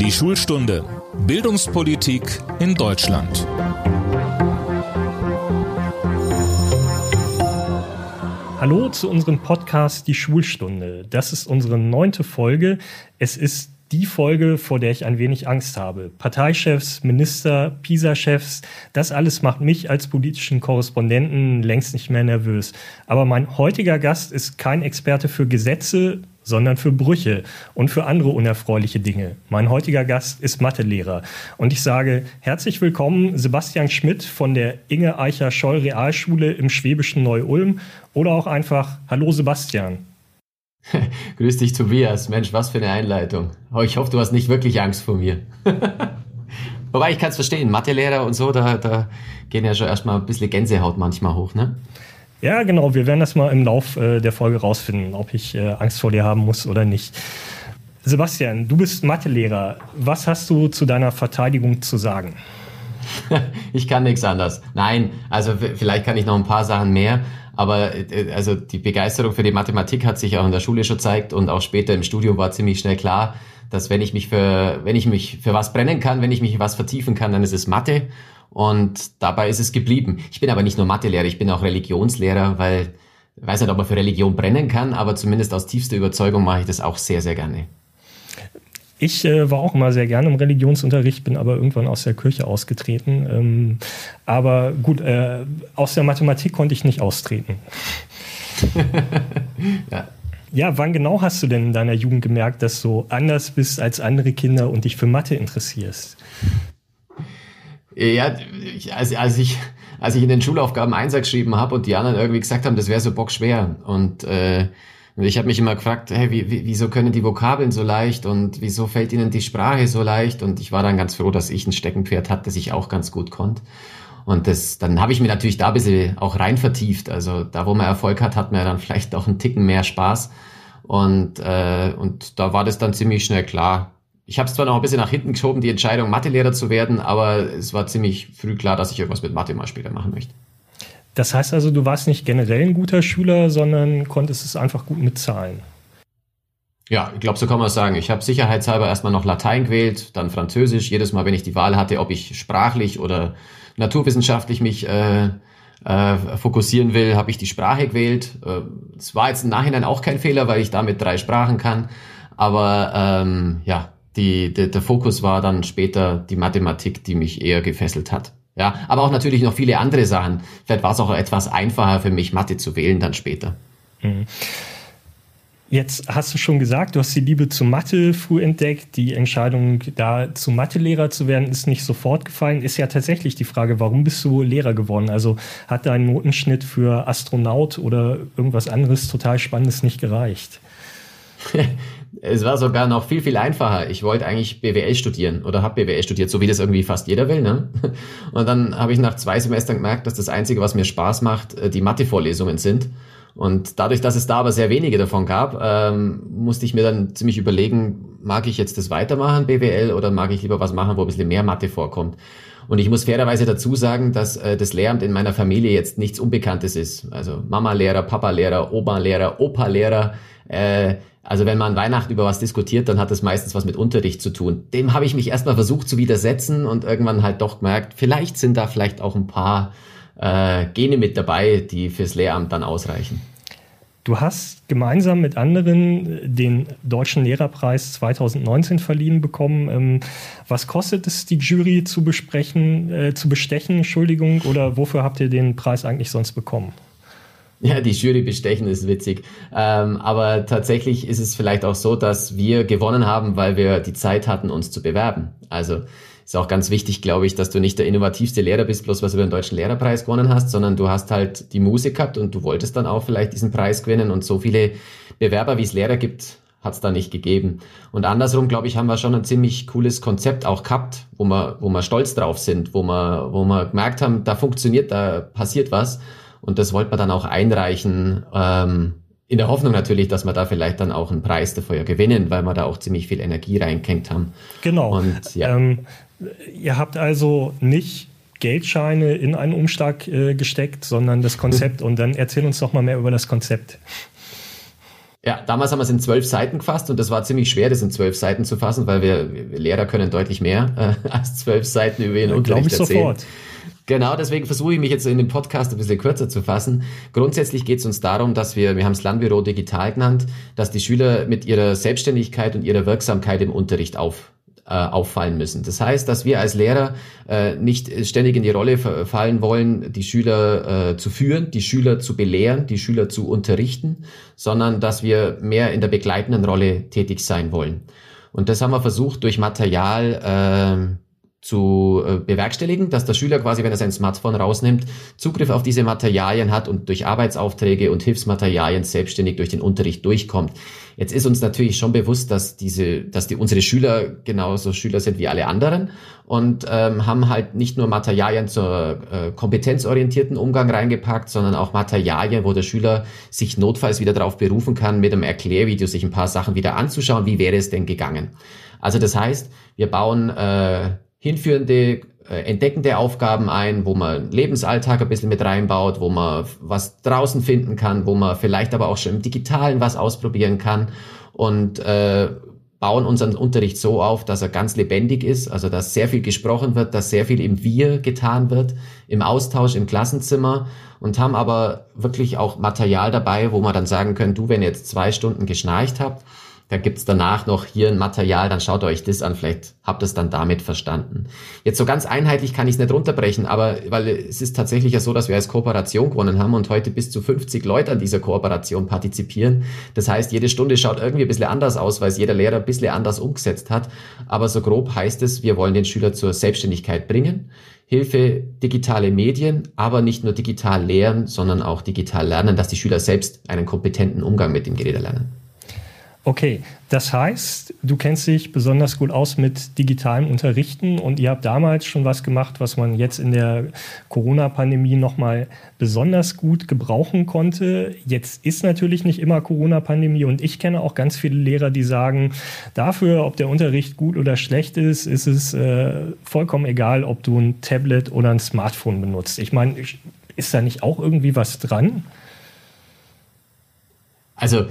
Die Schulstunde Bildungspolitik in Deutschland. Hallo zu unserem Podcast Die Schulstunde. Das ist unsere neunte Folge. Es ist die Folge, vor der ich ein wenig Angst habe. Parteichefs, Minister, PISA-Chefs, das alles macht mich als politischen Korrespondenten längst nicht mehr nervös. Aber mein heutiger Gast ist kein Experte für Gesetze, sondern für Brüche und für andere unerfreuliche Dinge. Mein heutiger Gast ist Mathelehrer. Und ich sage herzlich willkommen Sebastian Schmidt von der Inge Eicher Scholl Realschule im schwäbischen Neu-Ulm oder auch einfach Hallo Sebastian. Grüß dich, Tobias. Mensch, was für eine Einleitung. Oh, ich hoffe, du hast nicht wirklich Angst vor mir. Wobei ich kann es verstehen, Mathelehrer und so, da, da gehen ja schon erstmal ein bisschen Gänsehaut manchmal hoch, ne? Ja, genau. Wir werden das mal im Lauf äh, der Folge rausfinden, ob ich äh, Angst vor dir haben muss oder nicht. Sebastian, du bist Mathelehrer. Was hast du zu deiner Verteidigung zu sagen? ich kann nichts anders. Nein, also vielleicht kann ich noch ein paar Sachen mehr. Aber äh, also die Begeisterung für die Mathematik hat sich auch in der Schule schon gezeigt und auch später im Studium war ziemlich schnell klar, dass wenn ich mich für, wenn ich mich für was brennen kann, wenn ich mich was vertiefen kann, dann ist es Mathe. Und dabei ist es geblieben. Ich bin aber nicht nur Mathelehrer, ich bin auch Religionslehrer, weil ich weiß nicht, ob man für Religion brennen kann, aber zumindest aus tiefster Überzeugung mache ich das auch sehr, sehr gerne. Ich äh, war auch immer sehr gerne im Religionsunterricht, bin aber irgendwann aus der Kirche ausgetreten. Ähm, aber gut, äh, aus der Mathematik konnte ich nicht austreten. ja. ja, wann genau hast du denn in deiner Jugend gemerkt, dass du anders bist als andere Kinder und dich für Mathe interessierst? Ja, als, als, ich, als ich in den Schulaufgaben Einser geschrieben habe und die anderen irgendwie gesagt haben, das wäre so bockschwer und äh, ich habe mich immer gefragt, hey, wie, wieso können die Vokabeln so leicht und wieso fällt ihnen die Sprache so leicht? Und ich war dann ganz froh, dass ich ein Steckenpferd hatte, das ich auch ganz gut konnte. Und das, dann habe ich mir natürlich da ein bisschen auch rein vertieft. Also da, wo man Erfolg hat, hat man dann vielleicht auch einen Ticken mehr Spaß. Und, äh, und da war das dann ziemlich schnell klar. Ich habe es zwar noch ein bisschen nach hinten geschoben, die Entscheidung, Mathelehrer zu werden, aber es war ziemlich früh klar, dass ich irgendwas mit Mathe mal später machen möchte. Das heißt also, du warst nicht generell ein guter Schüler, sondern konntest es einfach gut mit Zahlen. Ja, ich glaube, so kann man es sagen. Ich habe sicherheitshalber erstmal noch Latein gewählt, dann Französisch. Jedes Mal, wenn ich die Wahl hatte, ob ich sprachlich oder naturwissenschaftlich mich äh, äh, fokussieren will, habe ich die Sprache gewählt. Es äh, war jetzt im Nachhinein auch kein Fehler, weil ich damit drei Sprachen kann. Aber ähm, ja, die, die, der Fokus war dann später die Mathematik, die mich eher gefesselt hat. Ja, aber auch natürlich noch viele andere Sachen. Vielleicht war es auch etwas einfacher für mich, Mathe zu wählen dann später. Mhm. Jetzt hast du schon gesagt, du hast die Liebe zu Mathe früh entdeckt. Die Entscheidung, da zu Mathelehrer zu werden, ist nicht sofort gefallen. Ist ja tatsächlich die Frage, warum bist du Lehrer geworden? Also hat dein Notenschnitt für Astronaut oder irgendwas anderes total Spannendes nicht gereicht? Es war sogar noch viel, viel einfacher. Ich wollte eigentlich BWL studieren oder habe BWL studiert, so wie das irgendwie fast jeder will. Ne? Und dann habe ich nach zwei Semestern gemerkt, dass das Einzige, was mir Spaß macht, äh, die Mathe-Vorlesungen sind. Und dadurch, dass es da aber sehr wenige davon gab, ähm, musste ich mir dann ziemlich überlegen, mag ich jetzt das weitermachen, BWL, oder mag ich lieber was machen, wo ein bisschen mehr Mathe vorkommt. Und ich muss fairerweise dazu sagen, dass äh, das Lehramt in meiner Familie jetzt nichts Unbekanntes ist. Also Mama-Lehrer, Papa-Lehrer, Oma-Lehrer, Opa-Lehrer. Äh, also wenn man Weihnachten über was diskutiert, dann hat das meistens was mit Unterricht zu tun. Dem habe ich mich erstmal versucht zu widersetzen und irgendwann halt doch gemerkt, vielleicht sind da vielleicht auch ein paar äh, Gene mit dabei, die fürs Lehramt dann ausreichen. Du hast gemeinsam mit anderen den Deutschen Lehrerpreis 2019 verliehen bekommen. Ähm, was kostet es, die Jury zu besprechen, äh, zu bestechen, Entschuldigung, oder wofür habt ihr den Preis eigentlich sonst bekommen? Ja, die Jury bestechen ist witzig. Ähm, aber tatsächlich ist es vielleicht auch so, dass wir gewonnen haben, weil wir die Zeit hatten, uns zu bewerben. Also ist auch ganz wichtig, glaube ich, dass du nicht der innovativste Lehrer bist, bloß was du den Deutschen Lehrerpreis gewonnen hast, sondern du hast halt die Musik gehabt und du wolltest dann auch vielleicht diesen Preis gewinnen. Und so viele Bewerber, wie es Lehrer gibt, hat es da nicht gegeben. Und andersrum, glaube ich, haben wir schon ein ziemlich cooles Konzept auch gehabt, wo wir, wo wir stolz drauf sind, wo wir, wo wir gemerkt haben, da funktioniert, da passiert was. Und das wollte man dann auch einreichen, ähm, in der Hoffnung natürlich, dass wir da vielleicht dann auch einen Preis dafür gewinnen, weil wir da auch ziemlich viel Energie reingehängt haben. Genau. Und, ja. Ähm, ihr habt also nicht Geldscheine in einen Umschlag äh, gesteckt, sondern das Konzept. Und dann erzähl uns doch mal mehr über das Konzept. Ja, damals haben wir es in zwölf Seiten gefasst und das war ziemlich schwer, das in zwölf Seiten zu fassen, weil wir, wir Lehrer können deutlich mehr äh, als zwölf Seiten über ihren ja, Unterricht ich erzählen. Sofort. Genau, deswegen versuche ich mich jetzt in dem Podcast ein bisschen kürzer zu fassen. Grundsätzlich geht es uns darum, dass wir, wir haben es Lernbüro digital genannt, dass die Schüler mit ihrer Selbstständigkeit und ihrer Wirksamkeit im Unterricht auf, äh, auffallen müssen. Das heißt, dass wir als Lehrer äh, nicht ständig in die Rolle fallen wollen, die Schüler äh, zu führen, die Schüler zu belehren, die Schüler zu unterrichten, sondern dass wir mehr in der begleitenden Rolle tätig sein wollen. Und das haben wir versucht durch Material äh, zu äh, bewerkstelligen, dass der Schüler quasi, wenn er sein Smartphone rausnimmt, Zugriff auf diese Materialien hat und durch Arbeitsaufträge und Hilfsmaterialien selbstständig durch den Unterricht durchkommt. Jetzt ist uns natürlich schon bewusst, dass diese, dass die unsere Schüler genauso Schüler sind wie alle anderen und ähm, haben halt nicht nur Materialien zur äh, kompetenzorientierten Umgang reingepackt, sondern auch Materialien, wo der Schüler sich notfalls wieder darauf berufen kann, mit einem Erklärvideo sich ein paar Sachen wieder anzuschauen, wie wäre es denn gegangen. Also das heißt, wir bauen äh, hinführende, äh, entdeckende Aufgaben ein, wo man Lebensalltag ein bisschen mit reinbaut, wo man was draußen finden kann, wo man vielleicht aber auch schon im Digitalen was ausprobieren kann und äh, bauen unseren Unterricht so auf, dass er ganz lebendig ist, also dass sehr viel gesprochen wird, dass sehr viel im Wir getan wird, im Austausch im Klassenzimmer und haben aber wirklich auch Material dabei, wo man dann sagen können, du, wenn ihr jetzt zwei Stunden geschnarcht habt, da gibt's danach noch hier ein Material, dann schaut euch das an, vielleicht habt ihr es dann damit verstanden. Jetzt so ganz einheitlich kann ich es nicht runterbrechen, aber weil es ist tatsächlich ja so, dass wir als Kooperation gewonnen haben und heute bis zu 50 Leute an dieser Kooperation partizipieren. Das heißt, jede Stunde schaut irgendwie ein bisschen anders aus, weil es jeder Lehrer ein bisschen anders umgesetzt hat. Aber so grob heißt es, wir wollen den Schüler zur Selbstständigkeit bringen. Hilfe digitale Medien, aber nicht nur digital lehren, sondern auch digital lernen, dass die Schüler selbst einen kompetenten Umgang mit dem Gerät erlernen. Okay, das heißt, du kennst dich besonders gut aus mit digitalem Unterrichten und ihr habt damals schon was gemacht, was man jetzt in der Corona-Pandemie nochmal besonders gut gebrauchen konnte. Jetzt ist natürlich nicht immer Corona-Pandemie und ich kenne auch ganz viele Lehrer, die sagen, dafür, ob der Unterricht gut oder schlecht ist, ist es äh, vollkommen egal, ob du ein Tablet oder ein Smartphone benutzt. Ich meine, ist da nicht auch irgendwie was dran? Also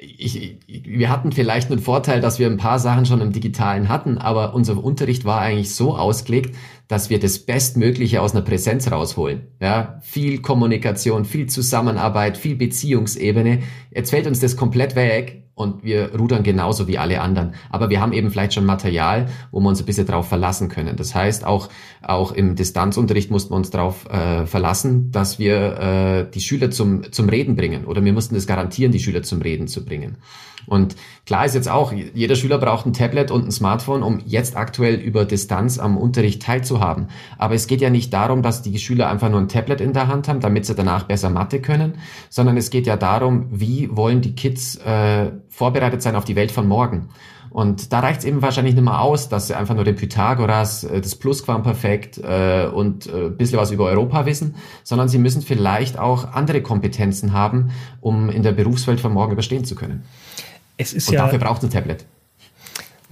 ich, wir hatten vielleicht einen Vorteil, dass wir ein paar Sachen schon im Digitalen hatten, aber unser Unterricht war eigentlich so ausgelegt, dass wir das Bestmögliche aus einer Präsenz rausholen. Ja, viel Kommunikation, viel Zusammenarbeit, viel Beziehungsebene. Jetzt fällt uns das komplett weg und wir rudern genauso wie alle anderen. Aber wir haben eben vielleicht schon Material, wo wir uns ein bisschen drauf verlassen können. Das heißt, auch, auch im Distanzunterricht mussten wir uns darauf äh, verlassen, dass wir äh, die Schüler zum, zum Reden bringen oder wir mussten es garantieren, die Schüler zum Reden zu bringen. Und klar ist jetzt auch, jeder Schüler braucht ein Tablet und ein Smartphone, um jetzt aktuell über Distanz am Unterricht teilzuhaben. Aber es geht ja nicht darum, dass die Schüler einfach nur ein Tablet in der Hand haben, damit sie danach besser Mathe können, sondern es geht ja darum, wie wollen die Kids äh, vorbereitet sein auf die Welt von morgen. Und da reicht es eben wahrscheinlich nicht mehr aus, dass sie einfach nur den Pythagoras, äh, das Plusquamperfekt äh, und äh, ein bisschen was über Europa wissen, sondern sie müssen vielleicht auch andere Kompetenzen haben, um in der Berufswelt von morgen überstehen zu können. Es ist und ja, dafür braucht es ein Tablet.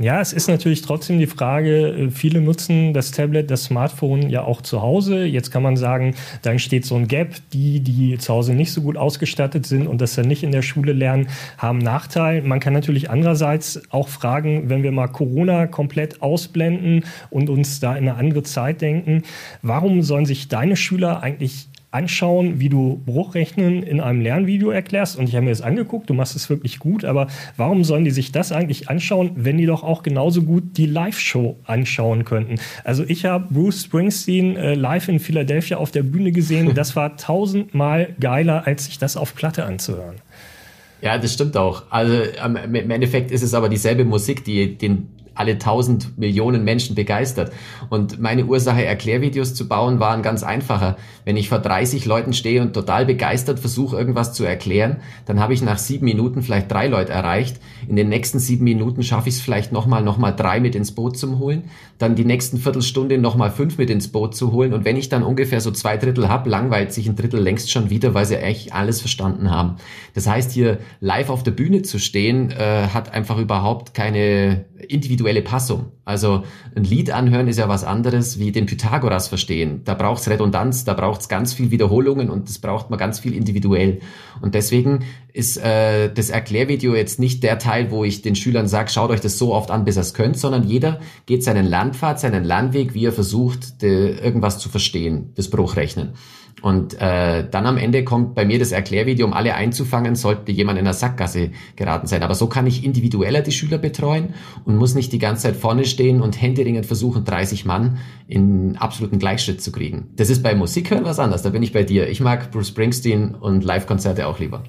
Ja, es ist natürlich trotzdem die Frage, äh, viele nutzen das Tablet, das Smartphone ja auch zu Hause. Jetzt kann man sagen, da entsteht so ein Gap. Die, die zu Hause nicht so gut ausgestattet sind und das dann nicht in der Schule lernen, haben Nachteil. Man kann natürlich andererseits auch fragen, wenn wir mal Corona komplett ausblenden und uns da in eine andere Zeit denken, warum sollen sich deine Schüler eigentlich anschauen, wie du Bruchrechnen in einem Lernvideo erklärst. Und ich habe mir das angeguckt, du machst es wirklich gut, aber warum sollen die sich das eigentlich anschauen, wenn die doch auch genauso gut die Live-Show anschauen könnten? Also ich habe Bruce Springsteen äh, live in Philadelphia auf der Bühne gesehen. Das war tausendmal geiler, als sich das auf Platte anzuhören. Ja, das stimmt auch. Also im Endeffekt ist es aber dieselbe Musik, die den alle tausend Millionen Menschen begeistert. Und meine Ursache, Erklärvideos zu bauen, war ein ganz einfacher. Wenn ich vor 30 Leuten stehe und total begeistert versuche, irgendwas zu erklären, dann habe ich nach sieben Minuten vielleicht drei Leute erreicht. In den nächsten sieben Minuten schaffe ich es vielleicht nochmal, nochmal drei mit ins Boot zu holen. Dann die nächsten Viertelstunde nochmal fünf mit ins Boot zu holen. Und wenn ich dann ungefähr so zwei Drittel habe, langweilt sich ein Drittel längst schon wieder, weil sie echt alles verstanden haben. Das heißt, hier live auf der Bühne zu stehen, äh, hat einfach überhaupt keine individuelle individuelle Passung. Also ein Lied anhören ist ja was anderes wie den Pythagoras verstehen. Da braucht's Redundanz, da braucht's ganz viel Wiederholungen und das braucht man ganz viel individuell. Und deswegen ist äh, das Erklärvideo jetzt nicht der Teil, wo ich den Schülern sage, schaut euch das so oft an, bis ihr es könnt, sondern jeder geht seinen Landpfad, seinen Landweg, wie er versucht, de, irgendwas zu verstehen, das Bruchrechnen. Und äh, dann am Ende kommt bei mir das Erklärvideo, um alle einzufangen, sollte jemand in der Sackgasse geraten sein. Aber so kann ich individueller die Schüler betreuen und muss nicht die ganze Zeit vorne stehen und händeringend versuchen, 30 Mann in absoluten Gleichschritt zu kriegen. Das ist bei Musik hören was anderes. Da bin ich bei dir. Ich mag Bruce Springsteen und Live-Konzerte auch lieber.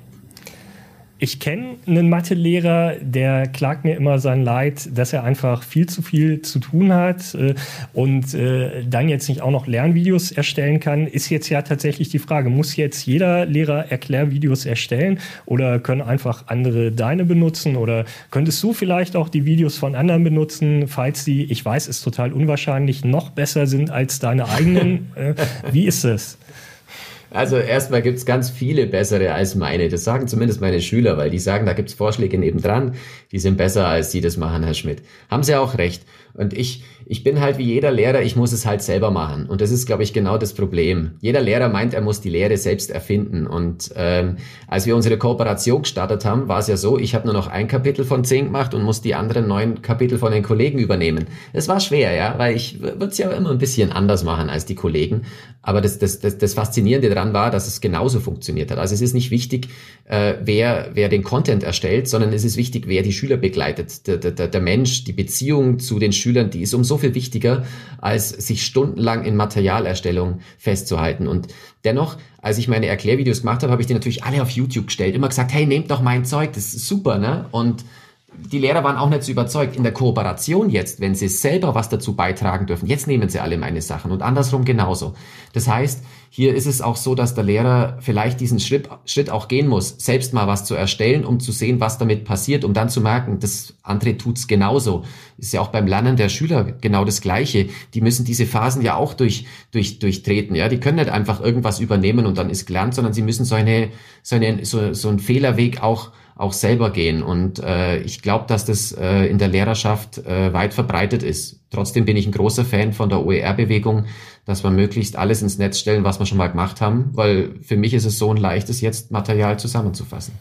Ich kenne einen Mathelehrer, der klagt mir immer sein Leid, dass er einfach viel zu viel zu tun hat äh, und äh, dann jetzt nicht auch noch Lernvideos erstellen kann. Ist jetzt ja tatsächlich die Frage, muss jetzt jeder Lehrer Erklärvideos erstellen oder können einfach andere deine benutzen oder könntest du vielleicht auch die Videos von anderen benutzen, falls sie, ich weiß, ist total unwahrscheinlich, noch besser sind als deine eigenen? Äh, wie ist es? Also erstmal gibt's ganz viele bessere als meine. Das sagen zumindest meine Schüler, weil die sagen, da gibt's Vorschläge nebendran, die sind besser, als sie das machen, Herr Schmidt. Haben sie auch recht. Und ich, ich bin halt wie jeder Lehrer, ich muss es halt selber machen. Und das ist, glaube ich, genau das Problem. Jeder Lehrer meint, er muss die Lehre selbst erfinden. Und ähm, als wir unsere Kooperation gestartet haben, war es ja so, ich habe nur noch ein Kapitel von zehn gemacht und muss die anderen neun Kapitel von den Kollegen übernehmen. Es war schwer, ja, weil ich würde es ja immer ein bisschen anders machen als die Kollegen. Aber das, das, das, das Faszinierende daran war, dass es genauso funktioniert hat. Also es ist nicht wichtig, äh, wer, wer den Content erstellt, sondern es ist wichtig, wer die Schüler begleitet. Der, der, der Mensch, die Beziehung zu den Schülern, die ist umso viel wichtiger, als sich stundenlang in Materialerstellung festzuhalten. Und dennoch, als ich meine Erklärvideos gemacht habe, habe ich die natürlich alle auf YouTube gestellt. Immer gesagt, hey, nehmt doch mein Zeug, das ist super, ne? Und die Lehrer waren auch nicht so überzeugt. In der Kooperation jetzt, wenn sie selber was dazu beitragen dürfen, jetzt nehmen sie alle meine Sachen und andersrum genauso. Das heißt, hier ist es auch so, dass der Lehrer vielleicht diesen Schritt, Schritt auch gehen muss, selbst mal was zu erstellen, um zu sehen, was damit passiert, um dann zu merken, das andere tut's genauso. Ist ja auch beim Lernen der Schüler genau das Gleiche. Die müssen diese Phasen ja auch durch, durch, durchtreten. Ja, die können nicht einfach irgendwas übernehmen und dann ist gelernt, sondern sie müssen so eine, so eine, so, so einen Fehlerweg auch auch selber gehen. Und äh, ich glaube, dass das äh, in der Lehrerschaft äh, weit verbreitet ist. Trotzdem bin ich ein großer Fan von der OER-Bewegung, dass wir möglichst alles ins Netz stellen, was wir schon mal gemacht haben, weil für mich ist es so ein leichtes, jetzt Material zusammenzufassen.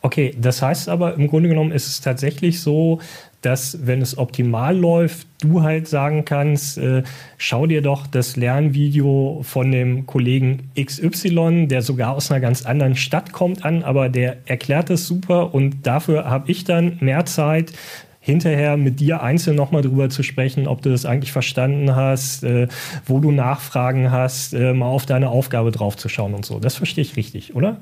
Okay, das heißt aber im Grunde genommen ist es tatsächlich so, dass wenn es optimal läuft, du halt sagen kannst, äh, schau dir doch das Lernvideo von dem Kollegen XY, der sogar aus einer ganz anderen Stadt kommt an, aber der erklärt es super und dafür habe ich dann mehr Zeit, hinterher mit dir einzeln nochmal drüber zu sprechen, ob du das eigentlich verstanden hast, äh, wo du Nachfragen hast, äh, mal auf deine Aufgabe draufzuschauen und so. Das verstehe ich richtig, oder?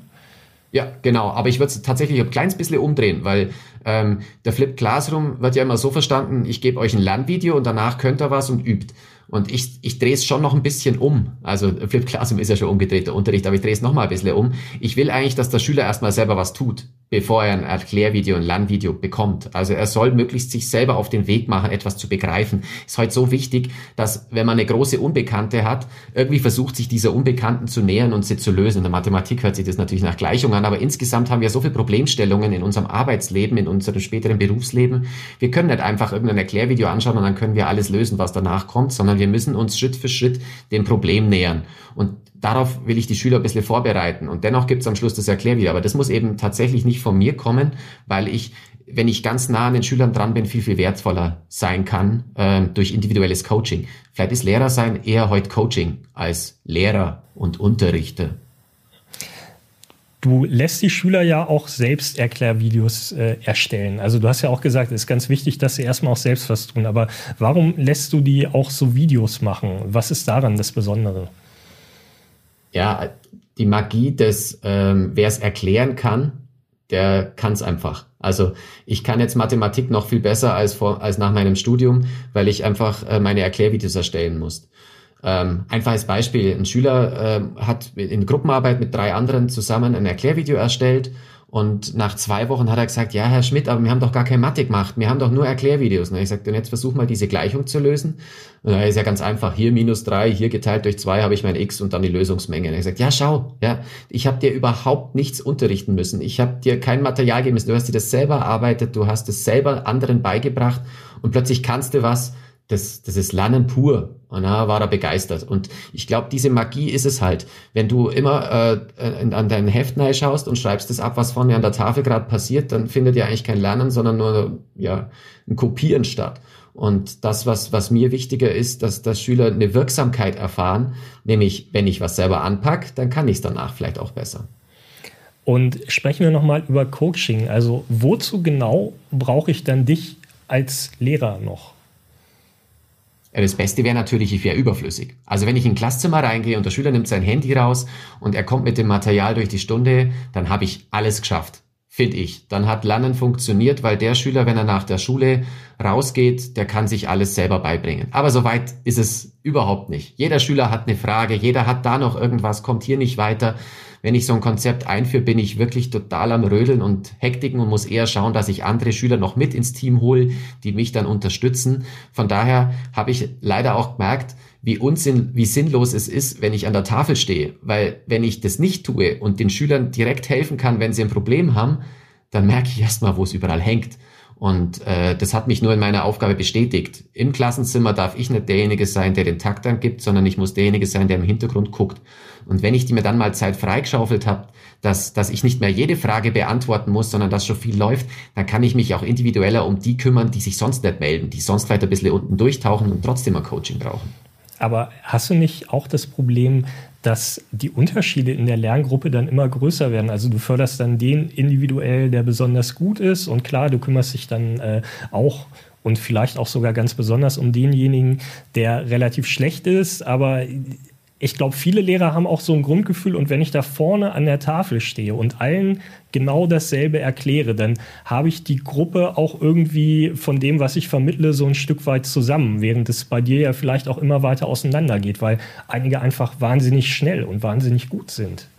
Ja, genau. Aber ich würde es tatsächlich ein kleines bisschen umdrehen, weil ähm, der Flip Classroom wird ja immer so verstanden, ich gebe euch ein Lernvideo und danach könnt ihr was und übt. Und ich, ich drehe es schon noch ein bisschen um. Also Flip Classroom ist ja schon umgedrehter Unterricht, aber ich drehe es noch mal ein bisschen um. Ich will eigentlich, dass der Schüler erstmal selber was tut, bevor er ein Erklärvideo, ein Lernvideo bekommt. Also er soll möglichst sich selber auf den Weg machen, etwas zu begreifen. Ist heute so wichtig, dass wenn man eine große Unbekannte hat, irgendwie versucht, sich dieser Unbekannten zu nähern und sie zu lösen. In der Mathematik hört sich das natürlich nach Gleichung an, aber insgesamt haben wir so viele Problemstellungen in unserem Arbeitsleben, in unserem späteren Berufsleben. Wir können nicht einfach irgendein Erklärvideo anschauen und dann können wir alles lösen, was danach kommt, sondern sondern wir müssen uns Schritt für Schritt dem Problem nähern. Und darauf will ich die Schüler ein bisschen vorbereiten. Und dennoch gibt es am Schluss das Erklärvideo. Aber das muss eben tatsächlich nicht von mir kommen, weil ich, wenn ich ganz nah an den Schülern dran bin, viel, viel wertvoller sein kann äh, durch individuelles Coaching. Vielleicht ist Lehrer sein eher heute Coaching als Lehrer und Unterrichter. Du lässt die Schüler ja auch selbst Erklärvideos äh, erstellen. Also du hast ja auch gesagt, es ist ganz wichtig, dass sie erstmal auch selbst was tun. Aber warum lässt du die auch so Videos machen? Was ist daran das Besondere? Ja, die Magie des, ähm, wer es erklären kann, der kann es einfach. Also ich kann jetzt Mathematik noch viel besser als, vor, als nach meinem Studium, weil ich einfach äh, meine Erklärvideos erstellen muss. Ähm, einfaches Beispiel, ein Schüler äh, hat in Gruppenarbeit mit drei anderen zusammen ein Erklärvideo erstellt und nach zwei Wochen hat er gesagt, ja, Herr Schmidt, aber wir haben doch gar keine Mathe gemacht, wir haben doch nur Erklärvideos. Und ich sagte, und jetzt versuch mal diese Gleichung zu lösen. Und da ist ja ganz einfach, hier minus drei, hier geteilt durch zwei habe ich mein x und dann die Lösungsmenge. Und er gesagt, ja, schau, ja, ich habe dir überhaupt nichts unterrichten müssen. Ich habe dir kein Material gegeben müssen. Du hast dir das selber erarbeitet, du hast es selber anderen beigebracht und plötzlich kannst du was, das, das ist Lernen pur. Und da war er begeistert. Und ich glaube, diese Magie ist es halt. Wenn du immer äh, an dein Heft schaust und schreibst das ab, was vorne an der Tafel gerade passiert, dann findet ja eigentlich kein Lernen, sondern nur ja, ein Kopieren statt. Und das, was, was mir wichtiger ist, dass, dass Schüler eine Wirksamkeit erfahren, nämlich wenn ich was selber anpack, dann kann ich es danach vielleicht auch besser. Und sprechen wir nochmal über Coaching. Also wozu genau brauche ich dann dich als Lehrer noch? Das Beste wäre natürlich, ich wäre überflüssig. Also wenn ich in ein Klasszimmer reingehe und der Schüler nimmt sein Handy raus und er kommt mit dem Material durch die Stunde, dann habe ich alles geschafft finde ich. Dann hat Lernen funktioniert, weil der Schüler, wenn er nach der Schule rausgeht, der kann sich alles selber beibringen. Aber so weit ist es überhaupt nicht. Jeder Schüler hat eine Frage, jeder hat da noch irgendwas, kommt hier nicht weiter. Wenn ich so ein Konzept einführe, bin ich wirklich total am Rödeln und Hektiken und muss eher schauen, dass ich andere Schüler noch mit ins Team hole, die mich dann unterstützen. Von daher habe ich leider auch gemerkt, wie unsinn, wie sinnlos es ist, wenn ich an der Tafel stehe. Weil wenn ich das nicht tue und den Schülern direkt helfen kann, wenn sie ein Problem haben, dann merke ich erstmal, wo es überall hängt. Und äh, das hat mich nur in meiner Aufgabe bestätigt. Im Klassenzimmer darf ich nicht derjenige sein, der den Takt angibt, sondern ich muss derjenige sein, der im Hintergrund guckt. Und wenn ich die mir dann mal Zeit freigeschaufelt habe, dass, dass ich nicht mehr jede Frage beantworten muss, sondern dass schon viel läuft, dann kann ich mich auch individueller um die kümmern, die sich sonst nicht melden, die sonst vielleicht ein bisschen unten durchtauchen und trotzdem ein Coaching brauchen. Aber hast du nicht auch das Problem, dass die Unterschiede in der Lerngruppe dann immer größer werden. Also du förderst dann den individuell, der besonders gut ist und klar, du kümmerst dich dann äh, auch und vielleicht auch sogar ganz besonders um denjenigen, der relativ schlecht ist, aber ich glaube, viele Lehrer haben auch so ein Grundgefühl und wenn ich da vorne an der Tafel stehe und allen genau dasselbe erkläre, dann habe ich die Gruppe auch irgendwie von dem, was ich vermittle, so ein Stück weit zusammen, während es bei dir ja vielleicht auch immer weiter auseinander geht, weil einige einfach wahnsinnig schnell und wahnsinnig gut sind.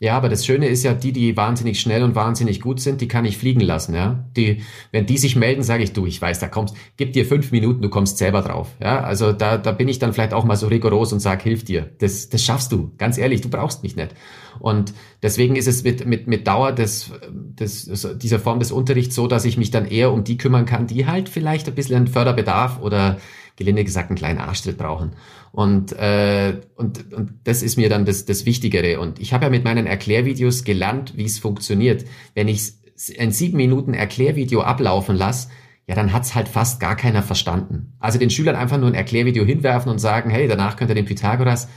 Ja, aber das Schöne ist ja, die, die wahnsinnig schnell und wahnsinnig gut sind, die kann ich fliegen lassen, ja. Die, wenn die sich melden, sage ich, du, ich weiß, da kommst, gib dir fünf Minuten, du kommst selber drauf, ja. Also da, da bin ich dann vielleicht auch mal so rigoros und sag, hilf dir. Das, das schaffst du, ganz ehrlich, du brauchst mich nicht. Und deswegen ist es mit, mit, mit Dauer des, des, dieser Form des Unterrichts so, dass ich mich dann eher um die kümmern kann, die halt vielleicht ein bisschen einen Förderbedarf oder gelinde gesagt einen kleinen Arschtritt brauchen. Und, äh, und, und das ist mir dann das, das Wichtigere. Und ich habe ja mit meinen Erklärvideos gelernt, wie es funktioniert. Wenn ich ein sieben Minuten Erklärvideo ablaufen lasse, ja, dann hat's halt fast gar keiner verstanden. Also den Schülern einfach nur ein Erklärvideo hinwerfen und sagen, hey, danach könnt ihr den Pythagoras,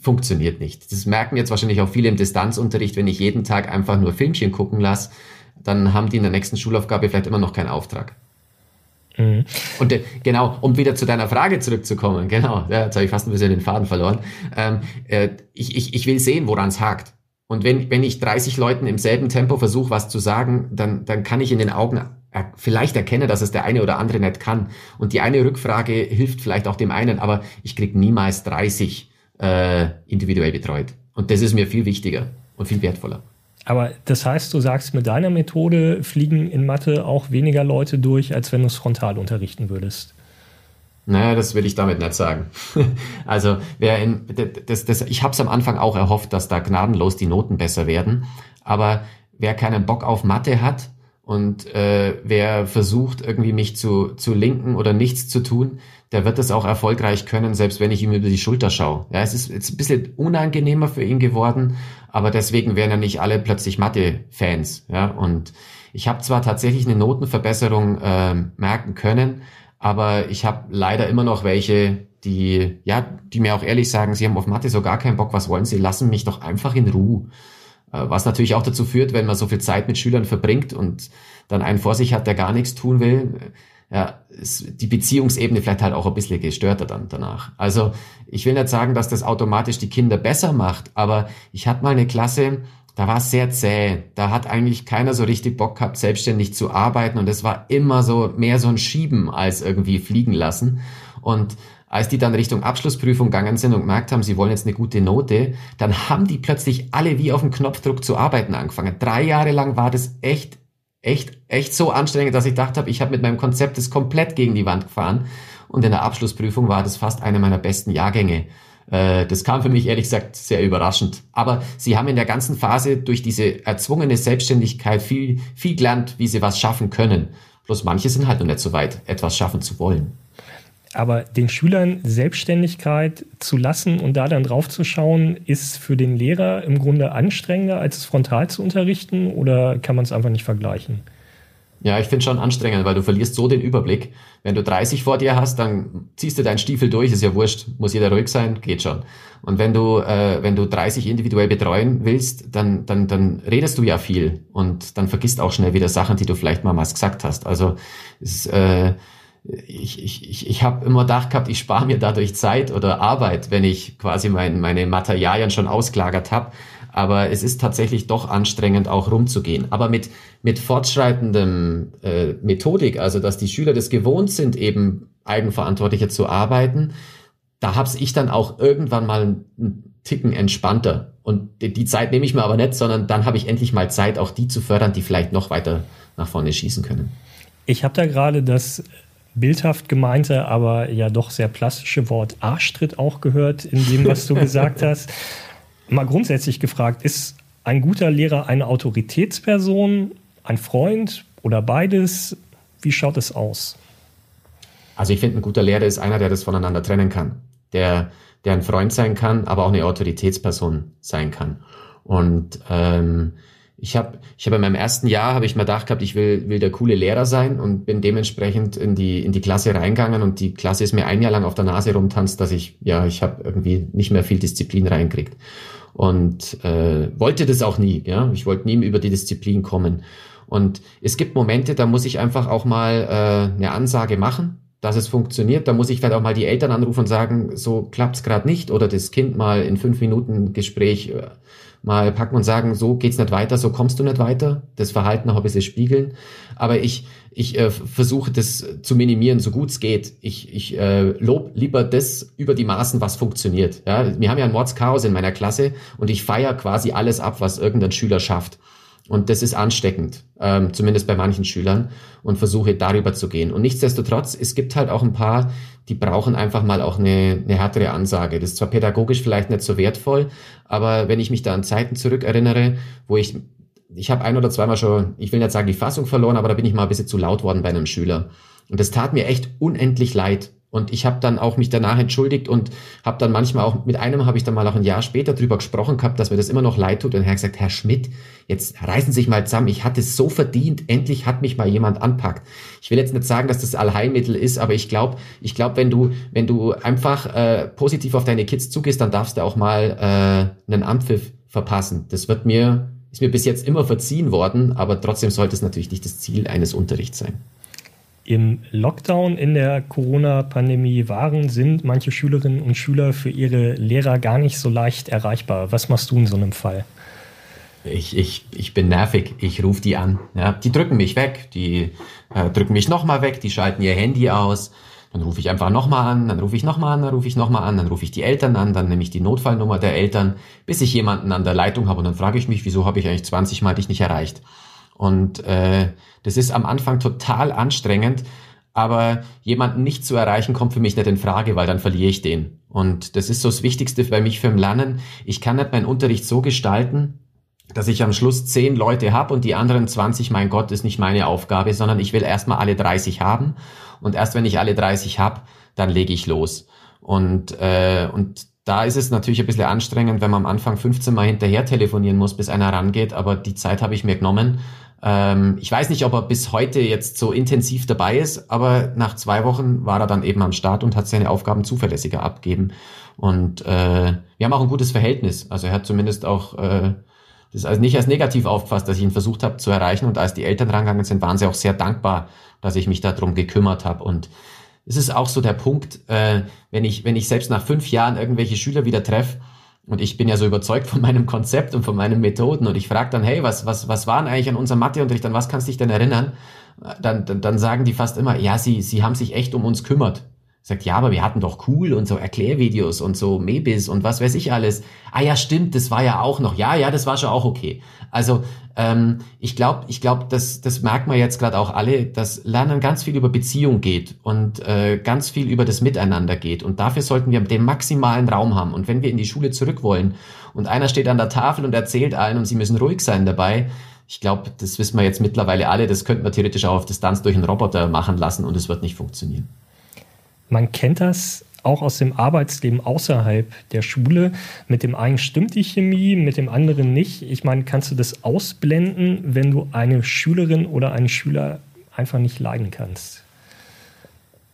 funktioniert nicht. Das merken jetzt wahrscheinlich auch viele im Distanzunterricht, wenn ich jeden Tag einfach nur Filmchen gucken lasse, dann haben die in der nächsten Schulaufgabe vielleicht immer noch keinen Auftrag. Mhm. Und äh, genau, um wieder zu deiner Frage zurückzukommen, genau, ja, jetzt habe ich fast ein bisschen den Faden verloren. Ähm, äh, ich, ich, ich will sehen, woran es hakt. Und wenn, wenn ich 30 Leuten im selben Tempo versuche, was zu sagen, dann, dann kann ich in den Augen er, vielleicht erkenne, dass es der eine oder andere nicht kann. Und die eine Rückfrage hilft vielleicht auch dem einen, aber ich krieg niemals 30 äh, individuell betreut. Und das ist mir viel wichtiger und viel wertvoller. Aber das heißt, du sagst, mit deiner Methode fliegen in Mathe auch weniger Leute durch, als wenn du es frontal unterrichten würdest. Naja, das will ich damit nicht sagen. also, wer in, das, das, ich habe es am Anfang auch erhofft, dass da gnadenlos die Noten besser werden. Aber wer keinen Bock auf Mathe hat und äh, wer versucht, irgendwie mich zu, zu linken oder nichts zu tun, der wird das auch erfolgreich können, selbst wenn ich ihm über die Schulter schaue. Ja, es ist jetzt ein bisschen unangenehmer für ihn geworden, aber deswegen wären ja nicht alle plötzlich Mathe-Fans. Ja, und ich habe zwar tatsächlich eine Notenverbesserung äh, merken können, aber ich habe leider immer noch welche, die ja, die mir auch ehrlich sagen, sie haben auf Mathe so gar keinen Bock. Was wollen sie? Lassen mich doch einfach in Ruhe. Äh, was natürlich auch dazu führt, wenn man so viel Zeit mit Schülern verbringt und dann einen vor sich hat, der gar nichts tun will, ja, ist die Beziehungsebene vielleicht halt auch ein bisschen gestörter dann danach. Also ich will nicht sagen, dass das automatisch die Kinder besser macht, aber ich hatte mal eine Klasse, da war es sehr zäh. Da hat eigentlich keiner so richtig Bock gehabt, selbstständig zu arbeiten und es war immer so mehr so ein Schieben als irgendwie fliegen lassen. Und als die dann Richtung Abschlussprüfung gegangen sind und gemerkt haben, sie wollen jetzt eine gute Note, dann haben die plötzlich alle wie auf dem Knopfdruck zu arbeiten angefangen. Drei Jahre lang war das echt echt, echt so anstrengend, dass ich dachte habe, ich habe mit meinem Konzept das komplett gegen die Wand gefahren. Und in der Abschlussprüfung war das fast einer meiner besten Jahrgänge. Äh, das kam für mich ehrlich gesagt sehr überraschend. Aber sie haben in der ganzen Phase durch diese erzwungene Selbstständigkeit viel, viel gelernt, wie sie was schaffen können. Bloß manche sind halt noch nicht so weit, etwas schaffen zu wollen. Aber den Schülern Selbstständigkeit zu lassen und da dann drauf zu schauen, ist für den Lehrer im Grunde anstrengender, als es frontal zu unterrichten oder kann man es einfach nicht vergleichen? Ja, ich finde schon anstrengend, weil du verlierst so den Überblick. Wenn du 30 vor dir hast, dann ziehst du deinen Stiefel durch, ist ja wurscht, muss jeder ruhig sein, geht schon. Und wenn du, äh, wenn du 30 individuell betreuen willst, dann, dann, dann redest du ja viel und dann vergisst auch schnell wieder Sachen, die du vielleicht mal mal gesagt hast. Also es, äh, ich, ich, ich, ich habe immer gedacht gehabt, ich spare mir dadurch Zeit oder Arbeit, wenn ich quasi mein, meine Materialien schon ausgelagert habe. Aber es ist tatsächlich doch anstrengend, auch rumzugehen. Aber mit, mit fortschreitendem äh, Methodik, also dass die Schüler das gewohnt sind, eben eigenverantwortlicher zu arbeiten, da hab's ich dann auch irgendwann mal einen Ticken entspannter. Und die, die Zeit nehme ich mir aber nicht, sondern dann habe ich endlich mal Zeit, auch die zu fördern, die vielleicht noch weiter nach vorne schießen können. Ich habe da gerade das bildhaft gemeinte, aber ja doch sehr plastische Wort Arschtritt auch gehört in dem, was du gesagt hast. Mal grundsätzlich gefragt, ist ein guter Lehrer eine Autoritätsperson, ein Freund oder beides? Wie schaut es aus? Also ich finde, ein guter Lehrer ist einer, der das voneinander trennen kann. Der, der ein Freund sein kann, aber auch eine Autoritätsperson sein kann. Und ähm, ich habe ich hab in meinem ersten Jahr habe ich mir gedacht gehabt, ich will, will der coole Lehrer sein und bin dementsprechend in die, in die Klasse reingegangen und die Klasse ist mir ein Jahr lang auf der Nase rumtanzt, dass ich, ja, ich habe irgendwie nicht mehr viel Disziplin reinkriegt und äh, wollte das auch nie. Ja, ich wollte nie über die Disziplin kommen. Und es gibt Momente, da muss ich einfach auch mal äh, eine Ansage machen, dass es funktioniert. Da muss ich vielleicht auch mal die Eltern anrufen und sagen, so klappt's gerade nicht, oder das Kind mal in fünf Minuten Gespräch äh, mal packen und sagen, so geht's nicht weiter, so kommst du nicht weiter. Das Verhalten noch ein bisschen spiegeln. Aber ich, ich äh, versuche das zu minimieren, so gut es geht. Ich, ich äh, lob lieber das über die Maßen, was funktioniert. Ja, wir haben ja ein Mordschaos in meiner Klasse und ich feiere quasi alles ab, was irgendein Schüler schafft. Und das ist ansteckend, ähm, zumindest bei manchen Schülern, und versuche darüber zu gehen. Und nichtsdestotrotz, es gibt halt auch ein paar, die brauchen einfach mal auch eine, eine härtere Ansage. Das ist zwar pädagogisch vielleicht nicht so wertvoll, aber wenn ich mich da an Zeiten zurückerinnere, wo ich, ich habe ein oder zweimal schon, ich will nicht sagen die Fassung verloren, aber da bin ich mal ein bisschen zu laut worden bei einem Schüler. Und das tat mir echt unendlich leid. Und ich habe dann auch mich danach entschuldigt und habe dann manchmal auch, mit einem habe ich dann mal auch ein Jahr später drüber gesprochen gehabt, dass mir das immer noch leid tut. Und er hat gesagt, Herr Schmidt, jetzt reißen Sie sich mal zusammen, ich hatte es so verdient, endlich hat mich mal jemand anpackt. Ich will jetzt nicht sagen, dass das Allheilmittel ist, aber ich glaube, ich glaube, wenn du, wenn du einfach äh, positiv auf deine Kids zugehst, dann darfst du auch mal äh, einen Anpfiff verpassen. Das wird mir, ist mir bis jetzt immer verziehen worden, aber trotzdem sollte es natürlich nicht das Ziel eines Unterrichts sein. Im Lockdown in der Corona-Pandemie waren, sind manche Schülerinnen und Schüler für ihre Lehrer gar nicht so leicht erreichbar. Was machst du in so einem Fall? Ich, ich, ich bin nervig, ich rufe die an. Ja, die drücken mich weg, die äh, drücken mich nochmal weg, die schalten ihr Handy aus. Dann rufe ich einfach nochmal an, dann rufe ich nochmal an, dann rufe ich nochmal an, dann rufe ich die Eltern an, dann nehme ich die Notfallnummer der Eltern, bis ich jemanden an der Leitung habe und dann frage ich mich, wieso habe ich eigentlich 20 Mal dich nicht erreicht? Und äh, das ist am Anfang total anstrengend, aber jemanden nicht zu erreichen kommt für mich nicht in Frage, weil dann verliere ich den. Und das ist so das Wichtigste bei mich für Lernen. Ich kann nicht meinen Unterricht so gestalten, dass ich am Schluss zehn Leute habe und die anderen 20, mein Gott, ist nicht meine Aufgabe, sondern ich will erstmal alle 30 haben. Und erst wenn ich alle 30 habe, dann lege ich los. Und, äh, und da ist es natürlich ein bisschen anstrengend, wenn man am Anfang 15 Mal hinterher telefonieren muss, bis einer rangeht, aber die Zeit habe ich mir genommen ähm, ich weiß nicht, ob er bis heute jetzt so intensiv dabei ist, aber nach zwei Wochen war er dann eben am Start und hat seine Aufgaben zuverlässiger abgeben. Und äh, wir haben auch ein gutes Verhältnis. Also er hat zumindest auch äh, das also nicht als negativ aufgefasst, dass ich ihn versucht habe zu erreichen. Und als die Eltern rangegangen sind, waren sie auch sehr dankbar, dass ich mich darum gekümmert habe. Und es ist auch so der Punkt, äh, wenn ich, wenn ich selbst nach fünf Jahren irgendwelche Schüler wieder treffe, und ich bin ja so überzeugt von meinem Konzept und von meinen Methoden und ich frage dann, hey, was, was, was waren eigentlich an unserem Matheunterricht, an was kannst du dich denn erinnern? Dann, dann, dann sagen die fast immer, ja, sie, sie haben sich echt um uns kümmert. Sagt, ja, aber wir hatten doch cool und so Erklärvideos und so Mebis und was weiß ich alles. Ah ja, stimmt, das war ja auch noch. Ja, ja, das war schon auch okay. Also ähm, ich glaube, ich glaube, das, das merkt man jetzt gerade auch alle, dass Lernen ganz viel über Beziehung geht und äh, ganz viel über das Miteinander geht. Und dafür sollten wir den maximalen Raum haben. Und wenn wir in die Schule zurück wollen und einer steht an der Tafel und erzählt allen und sie müssen ruhig sein dabei, ich glaube, das wissen wir jetzt mittlerweile alle, das könnte man theoretisch auch auf Distanz durch einen Roboter machen lassen und es wird nicht funktionieren. Man kennt das auch aus dem Arbeitsleben außerhalb der Schule. Mit dem einen stimmt die Chemie, mit dem anderen nicht. Ich meine, kannst du das ausblenden, wenn du eine Schülerin oder einen Schüler einfach nicht leiden kannst?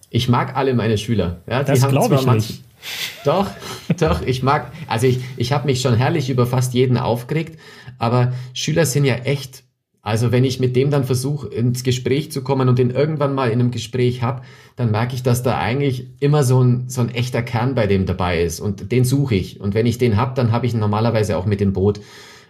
Ich mag alle meine Schüler. Ja, das glaube ich nicht. Doch, doch, ich mag, also ich, ich habe mich schon herrlich über fast jeden aufgeregt, aber Schüler sind ja echt also wenn ich mit dem dann versuche, ins Gespräch zu kommen und den irgendwann mal in einem Gespräch hab, dann merke ich, dass da eigentlich immer so ein, so ein echter Kern bei dem dabei ist. Und den suche ich. Und wenn ich den hab, dann habe ich ihn normalerweise auch mit dem Boot.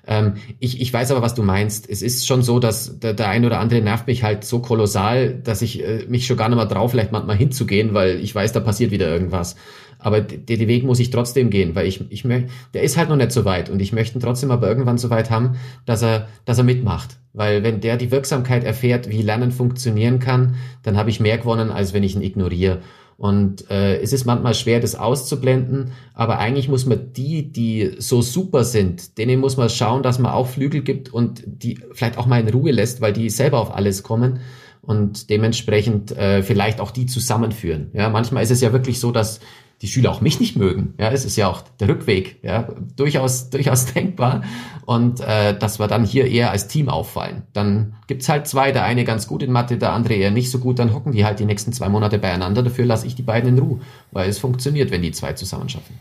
Ähm, ich, ich weiß aber, was du meinst. Es ist schon so, dass der, der ein oder andere nervt mich halt so kolossal, dass ich äh, mich schon gar nicht mehr drauf, vielleicht manchmal hinzugehen, weil ich weiß, da passiert wieder irgendwas. Aber den, Weg muss ich trotzdem gehen, weil ich, ich möchte, der ist halt noch nicht so weit und ich möchte ihn trotzdem aber irgendwann so weit haben, dass er, dass er mitmacht. Weil wenn der die Wirksamkeit erfährt, wie Lernen funktionieren kann, dann habe ich mehr gewonnen, als wenn ich ihn ignoriere. Und äh, es ist manchmal schwer, das auszublenden, aber eigentlich muss man die, die so super sind, denen muss man schauen, dass man auch Flügel gibt und die vielleicht auch mal in Ruhe lässt, weil die selber auf alles kommen und dementsprechend äh, vielleicht auch die zusammenführen. Ja, manchmal ist es ja wirklich so, dass die Schüler auch mich nicht mögen. Ja, es ist ja auch der Rückweg, ja, durchaus, durchaus denkbar. Und äh, dass wir dann hier eher als Team auffallen. Dann gibt's halt zwei, der eine ganz gut in Mathe, der andere eher nicht so gut, dann hocken die halt die nächsten zwei Monate beieinander. Dafür lasse ich die beiden in Ruhe, weil es funktioniert, wenn die zwei zusammen schaffen.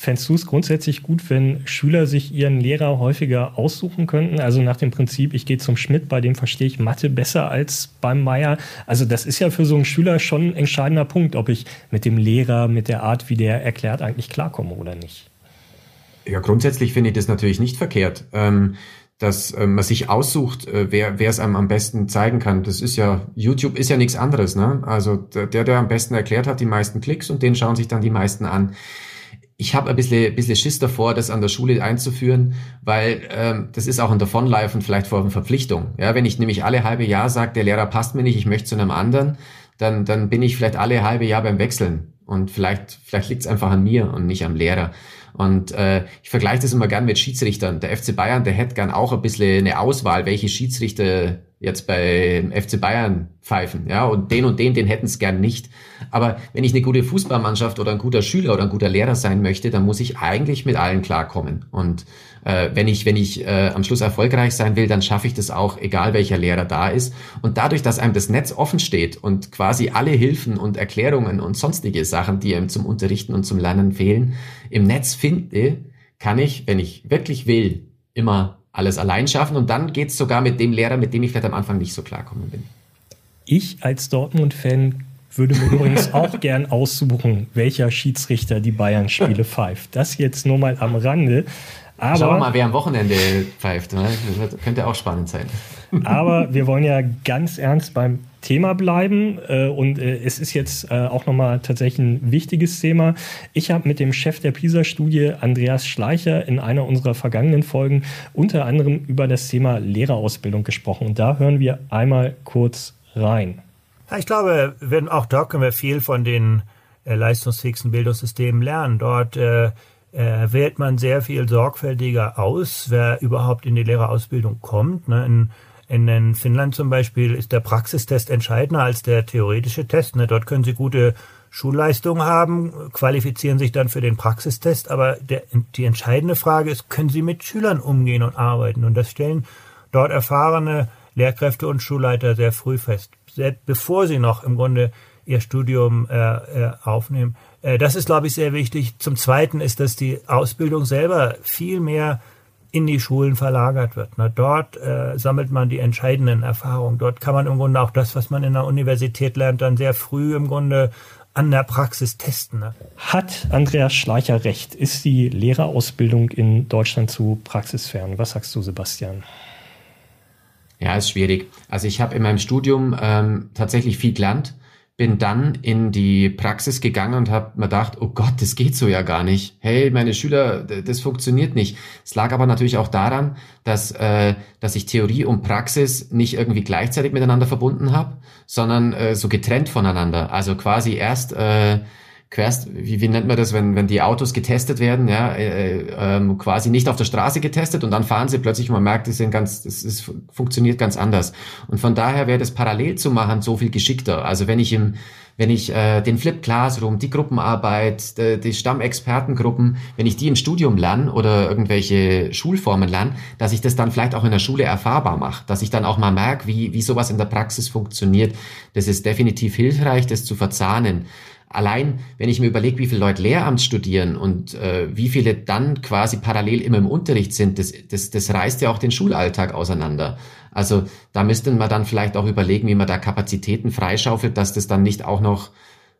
Fändest du es grundsätzlich gut, wenn Schüler sich ihren Lehrer häufiger aussuchen könnten? Also nach dem Prinzip, ich gehe zum Schmidt, bei dem verstehe ich Mathe besser als beim Meier. Also das ist ja für so einen Schüler schon ein entscheidender Punkt, ob ich mit dem Lehrer, mit der Art, wie der erklärt, eigentlich klarkomme oder nicht. Ja, grundsätzlich finde ich das natürlich nicht verkehrt. Ähm, dass äh, man sich aussucht, äh, wer wer es einem am besten zeigen kann. Das ist ja, YouTube ist ja nichts anderes. Ne? Also der, der am besten erklärt hat, die meisten Klicks und den schauen sich dann die meisten an ich habe ein bisschen, bisschen Schiss davor, das an der Schule einzuführen, weil ähm, das ist auch ein Davonlaufen vielleicht vor einer Verpflichtung. Ja, wenn ich nämlich alle halbe Jahr sage, der Lehrer passt mir nicht, ich möchte zu einem anderen, dann, dann bin ich vielleicht alle halbe Jahr beim Wechseln. Und vielleicht, vielleicht liegt es einfach an mir und nicht am Lehrer. Und äh, ich vergleiche das immer gern mit Schiedsrichtern. Der FC Bayern, der hätte gern auch ein bisschen eine Auswahl, welche Schiedsrichter jetzt bei FC Bayern pfeifen, ja, und den und den, den hätten es gern nicht. Aber wenn ich eine gute Fußballmannschaft oder ein guter Schüler oder ein guter Lehrer sein möchte, dann muss ich eigentlich mit allen klarkommen. Und äh, wenn ich, wenn ich äh, am Schluss erfolgreich sein will, dann schaffe ich das auch, egal welcher Lehrer da ist. Und dadurch, dass einem das Netz offen steht und quasi alle Hilfen und Erklärungen und sonstige Sachen, die einem zum Unterrichten und zum Lernen fehlen, im Netz finde, kann ich, wenn ich wirklich will, immer alles allein schaffen und dann geht's sogar mit dem Lehrer, mit dem ich vielleicht am Anfang nicht so klarkommen bin. Ich als Dortmund-Fan würde mir übrigens auch gern aussuchen, welcher Schiedsrichter die Bayern-Spiele pfeift. Das jetzt nur mal am Rande. Aber, Schauen wir mal, wer am Wochenende pfeift. Ne? Das könnte auch spannend sein. Aber wir wollen ja ganz ernst beim Thema bleiben. Äh, und äh, es ist jetzt äh, auch nochmal tatsächlich ein wichtiges Thema. Ich habe mit dem Chef der PISA-Studie, Andreas Schleicher, in einer unserer vergangenen Folgen unter anderem über das Thema Lehrerausbildung gesprochen. Und da hören wir einmal kurz rein. ich glaube, auch dort können wir viel von den leistungsfähigsten Bildungssystemen lernen. Dort äh, wählt man sehr viel sorgfältiger aus, wer überhaupt in die Lehrerausbildung kommt. Ne? In in Finnland zum Beispiel ist der Praxistest entscheidender als der theoretische Test. Ne? Dort können Sie gute Schulleistungen haben, qualifizieren sich dann für den Praxistest, aber der, die entscheidende Frage ist, können Sie mit Schülern umgehen und arbeiten? Und das stellen dort erfahrene Lehrkräfte und Schulleiter sehr früh fest, selbst bevor sie noch im Grunde ihr Studium äh, äh, aufnehmen. Äh, das ist, glaube ich, sehr wichtig. Zum Zweiten ist, dass die Ausbildung selber viel mehr in die Schulen verlagert wird. Na, dort äh, sammelt man die entscheidenden Erfahrungen. Dort kann man im Grunde auch das, was man in der Universität lernt, dann sehr früh im Grunde an der Praxis testen. Ne? Hat Andreas Schleicher recht? Ist die Lehrerausbildung in Deutschland zu praxisfern? Was sagst du, Sebastian? Ja, ist schwierig. Also ich habe in meinem Studium ähm, tatsächlich viel gelernt bin dann in die Praxis gegangen und habe mir gedacht, oh Gott, das geht so ja gar nicht. Hey, meine Schüler, das funktioniert nicht. Es lag aber natürlich auch daran, dass, äh, dass ich Theorie und Praxis nicht irgendwie gleichzeitig miteinander verbunden habe, sondern äh, so getrennt voneinander. Also quasi erst äh, querst, wie, wie nennt man das, wenn, wenn die Autos getestet werden, ja, äh, äh, quasi nicht auf der Straße getestet und dann fahren sie plötzlich und man merkt, die sind ganz, das ist, funktioniert ganz anders. Und von daher wäre das parallel zu machen so viel geschickter. Also wenn ich im wenn ich äh, den Flip Classroom, die Gruppenarbeit, die, die Stammexpertengruppen, wenn ich die im Studium lerne oder irgendwelche Schulformen lerne, dass ich das dann vielleicht auch in der Schule erfahrbar mache, dass ich dann auch mal merke, wie, wie sowas in der Praxis funktioniert. Das ist definitiv hilfreich, das zu verzahnen. Allein, wenn ich mir überlege, wie viele Leute Lehramt studieren und äh, wie viele dann quasi parallel immer im Unterricht sind, das, das, das reißt ja auch den Schulalltag auseinander. Also da müsste man dann vielleicht auch überlegen, wie man da Kapazitäten freischaufelt, dass das dann nicht auch noch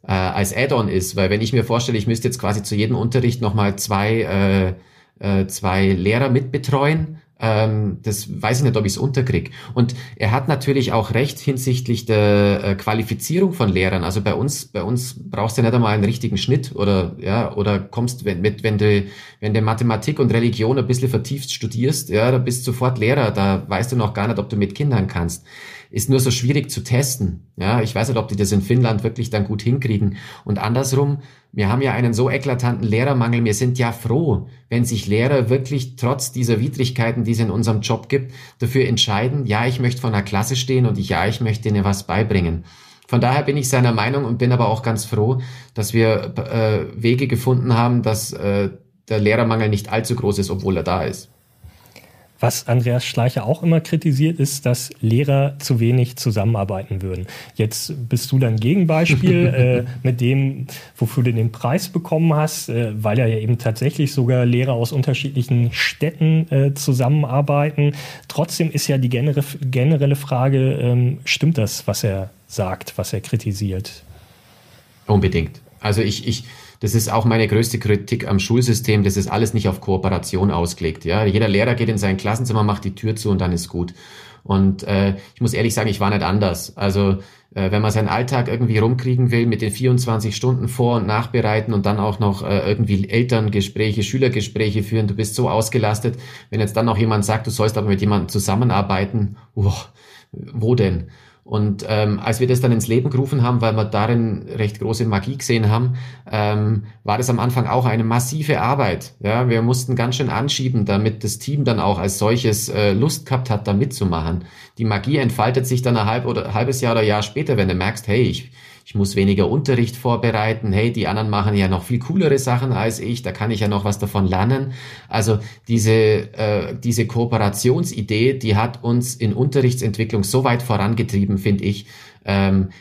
äh, als Add-on ist. Weil wenn ich mir vorstelle, ich müsste jetzt quasi zu jedem Unterricht nochmal zwei, äh, äh, zwei Lehrer mitbetreuen, ähm, das weiß ich nicht, ob ich es unterkrieg. Und er hat natürlich auch recht hinsichtlich der äh, Qualifizierung von Lehrern. Also bei uns, bei uns brauchst du nicht einmal einen richtigen Schnitt oder ja, oder kommst, wenn, mit, wenn du, wenn du Mathematik und Religion ein bisschen vertieft studierst, ja, da bist du sofort Lehrer, da weißt du noch gar nicht, ob du mit Kindern kannst ist nur so schwierig zu testen. Ja, ich weiß nicht, ob die das in Finnland wirklich dann gut hinkriegen. Und andersrum, wir haben ja einen so eklatanten Lehrermangel. Wir sind ja froh, wenn sich Lehrer wirklich trotz dieser Widrigkeiten, die es in unserem Job gibt, dafür entscheiden, ja, ich möchte vor einer Klasse stehen und ich, ja, ich möchte ihnen was beibringen. Von daher bin ich seiner Meinung und bin aber auch ganz froh, dass wir äh, Wege gefunden haben, dass äh, der Lehrermangel nicht allzu groß ist, obwohl er da ist. Was Andreas Schleicher auch immer kritisiert, ist, dass Lehrer zu wenig zusammenarbeiten würden. Jetzt bist du dann Gegenbeispiel äh, mit dem, wofür du den Preis bekommen hast, äh, weil ja eben tatsächlich sogar Lehrer aus unterschiedlichen Städten äh, zusammenarbeiten. Trotzdem ist ja die generelle Frage, ähm, stimmt das, was er sagt, was er kritisiert? Unbedingt. Also ich, ich, das ist auch meine größte Kritik am Schulsystem. Das ist alles nicht auf Kooperation ausgelegt. Ja, jeder Lehrer geht in sein Klassenzimmer, macht die Tür zu und dann ist gut. Und äh, ich muss ehrlich sagen, ich war nicht anders. Also äh, wenn man seinen Alltag irgendwie rumkriegen will mit den 24 Stunden vor- und nachbereiten und dann auch noch äh, irgendwie Elterngespräche, Schülergespräche führen, du bist so ausgelastet. Wenn jetzt dann noch jemand sagt, du sollst aber mit jemandem zusammenarbeiten, oh, wo denn? Und ähm, als wir das dann ins Leben gerufen haben, weil wir darin recht große Magie gesehen haben, ähm, war das am Anfang auch eine massive Arbeit. Ja, wir mussten ganz schön anschieben, damit das Team dann auch als solches äh, Lust gehabt hat, da mitzumachen. Die Magie entfaltet sich dann ein halb oder halbes Jahr oder Jahr später, wenn du merkst, hey, ich, ich muss weniger Unterricht vorbereiten, hey, die anderen machen ja noch viel coolere Sachen als ich, da kann ich ja noch was davon lernen. Also diese, äh, diese Kooperationsidee, die hat uns in Unterrichtsentwicklung so weit vorangetrieben, finde ich,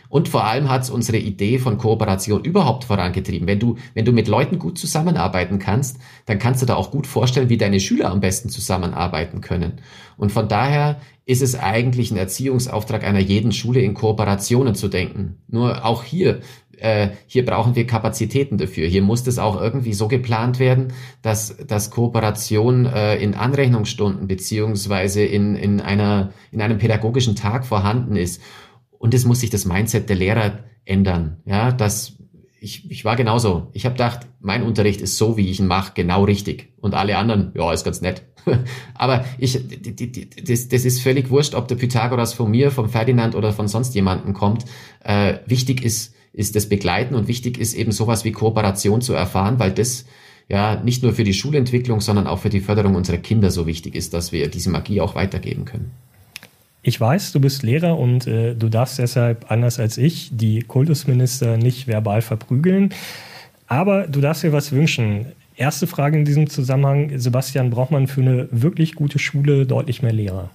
und vor allem hat es unsere Idee von Kooperation überhaupt vorangetrieben. Wenn du, wenn du mit Leuten gut zusammenarbeiten kannst, dann kannst du da auch gut vorstellen, wie deine Schüler am besten zusammenarbeiten können. Und von daher ist es eigentlich ein Erziehungsauftrag einer jeden Schule, in Kooperationen zu denken. Nur auch hier, äh, hier brauchen wir Kapazitäten dafür. Hier muss das auch irgendwie so geplant werden, dass, dass Kooperation äh, in Anrechnungsstunden beziehungsweise in, in, einer, in einem pädagogischen Tag vorhanden ist. Und es muss sich das Mindset der Lehrer ändern. Ja, dass ich, ich war genauso. Ich habe gedacht, mein Unterricht ist so, wie ich ihn mache, genau richtig. Und alle anderen, ja, ist ganz nett. Aber ich, die, die, das, das ist völlig wurscht, ob der Pythagoras von mir, vom Ferdinand oder von sonst jemanden kommt. Äh, wichtig ist, ist das Begleiten und wichtig ist eben sowas wie Kooperation zu erfahren, weil das ja nicht nur für die Schulentwicklung, sondern auch für die Förderung unserer Kinder so wichtig ist, dass wir diese Magie auch weitergeben können. Ich weiß, du bist Lehrer und äh, du darfst deshalb, anders als ich, die Kultusminister nicht verbal verprügeln. Aber du darfst dir was wünschen. Erste Frage in diesem Zusammenhang, Sebastian, braucht man für eine wirklich gute Schule deutlich mehr Lehrer?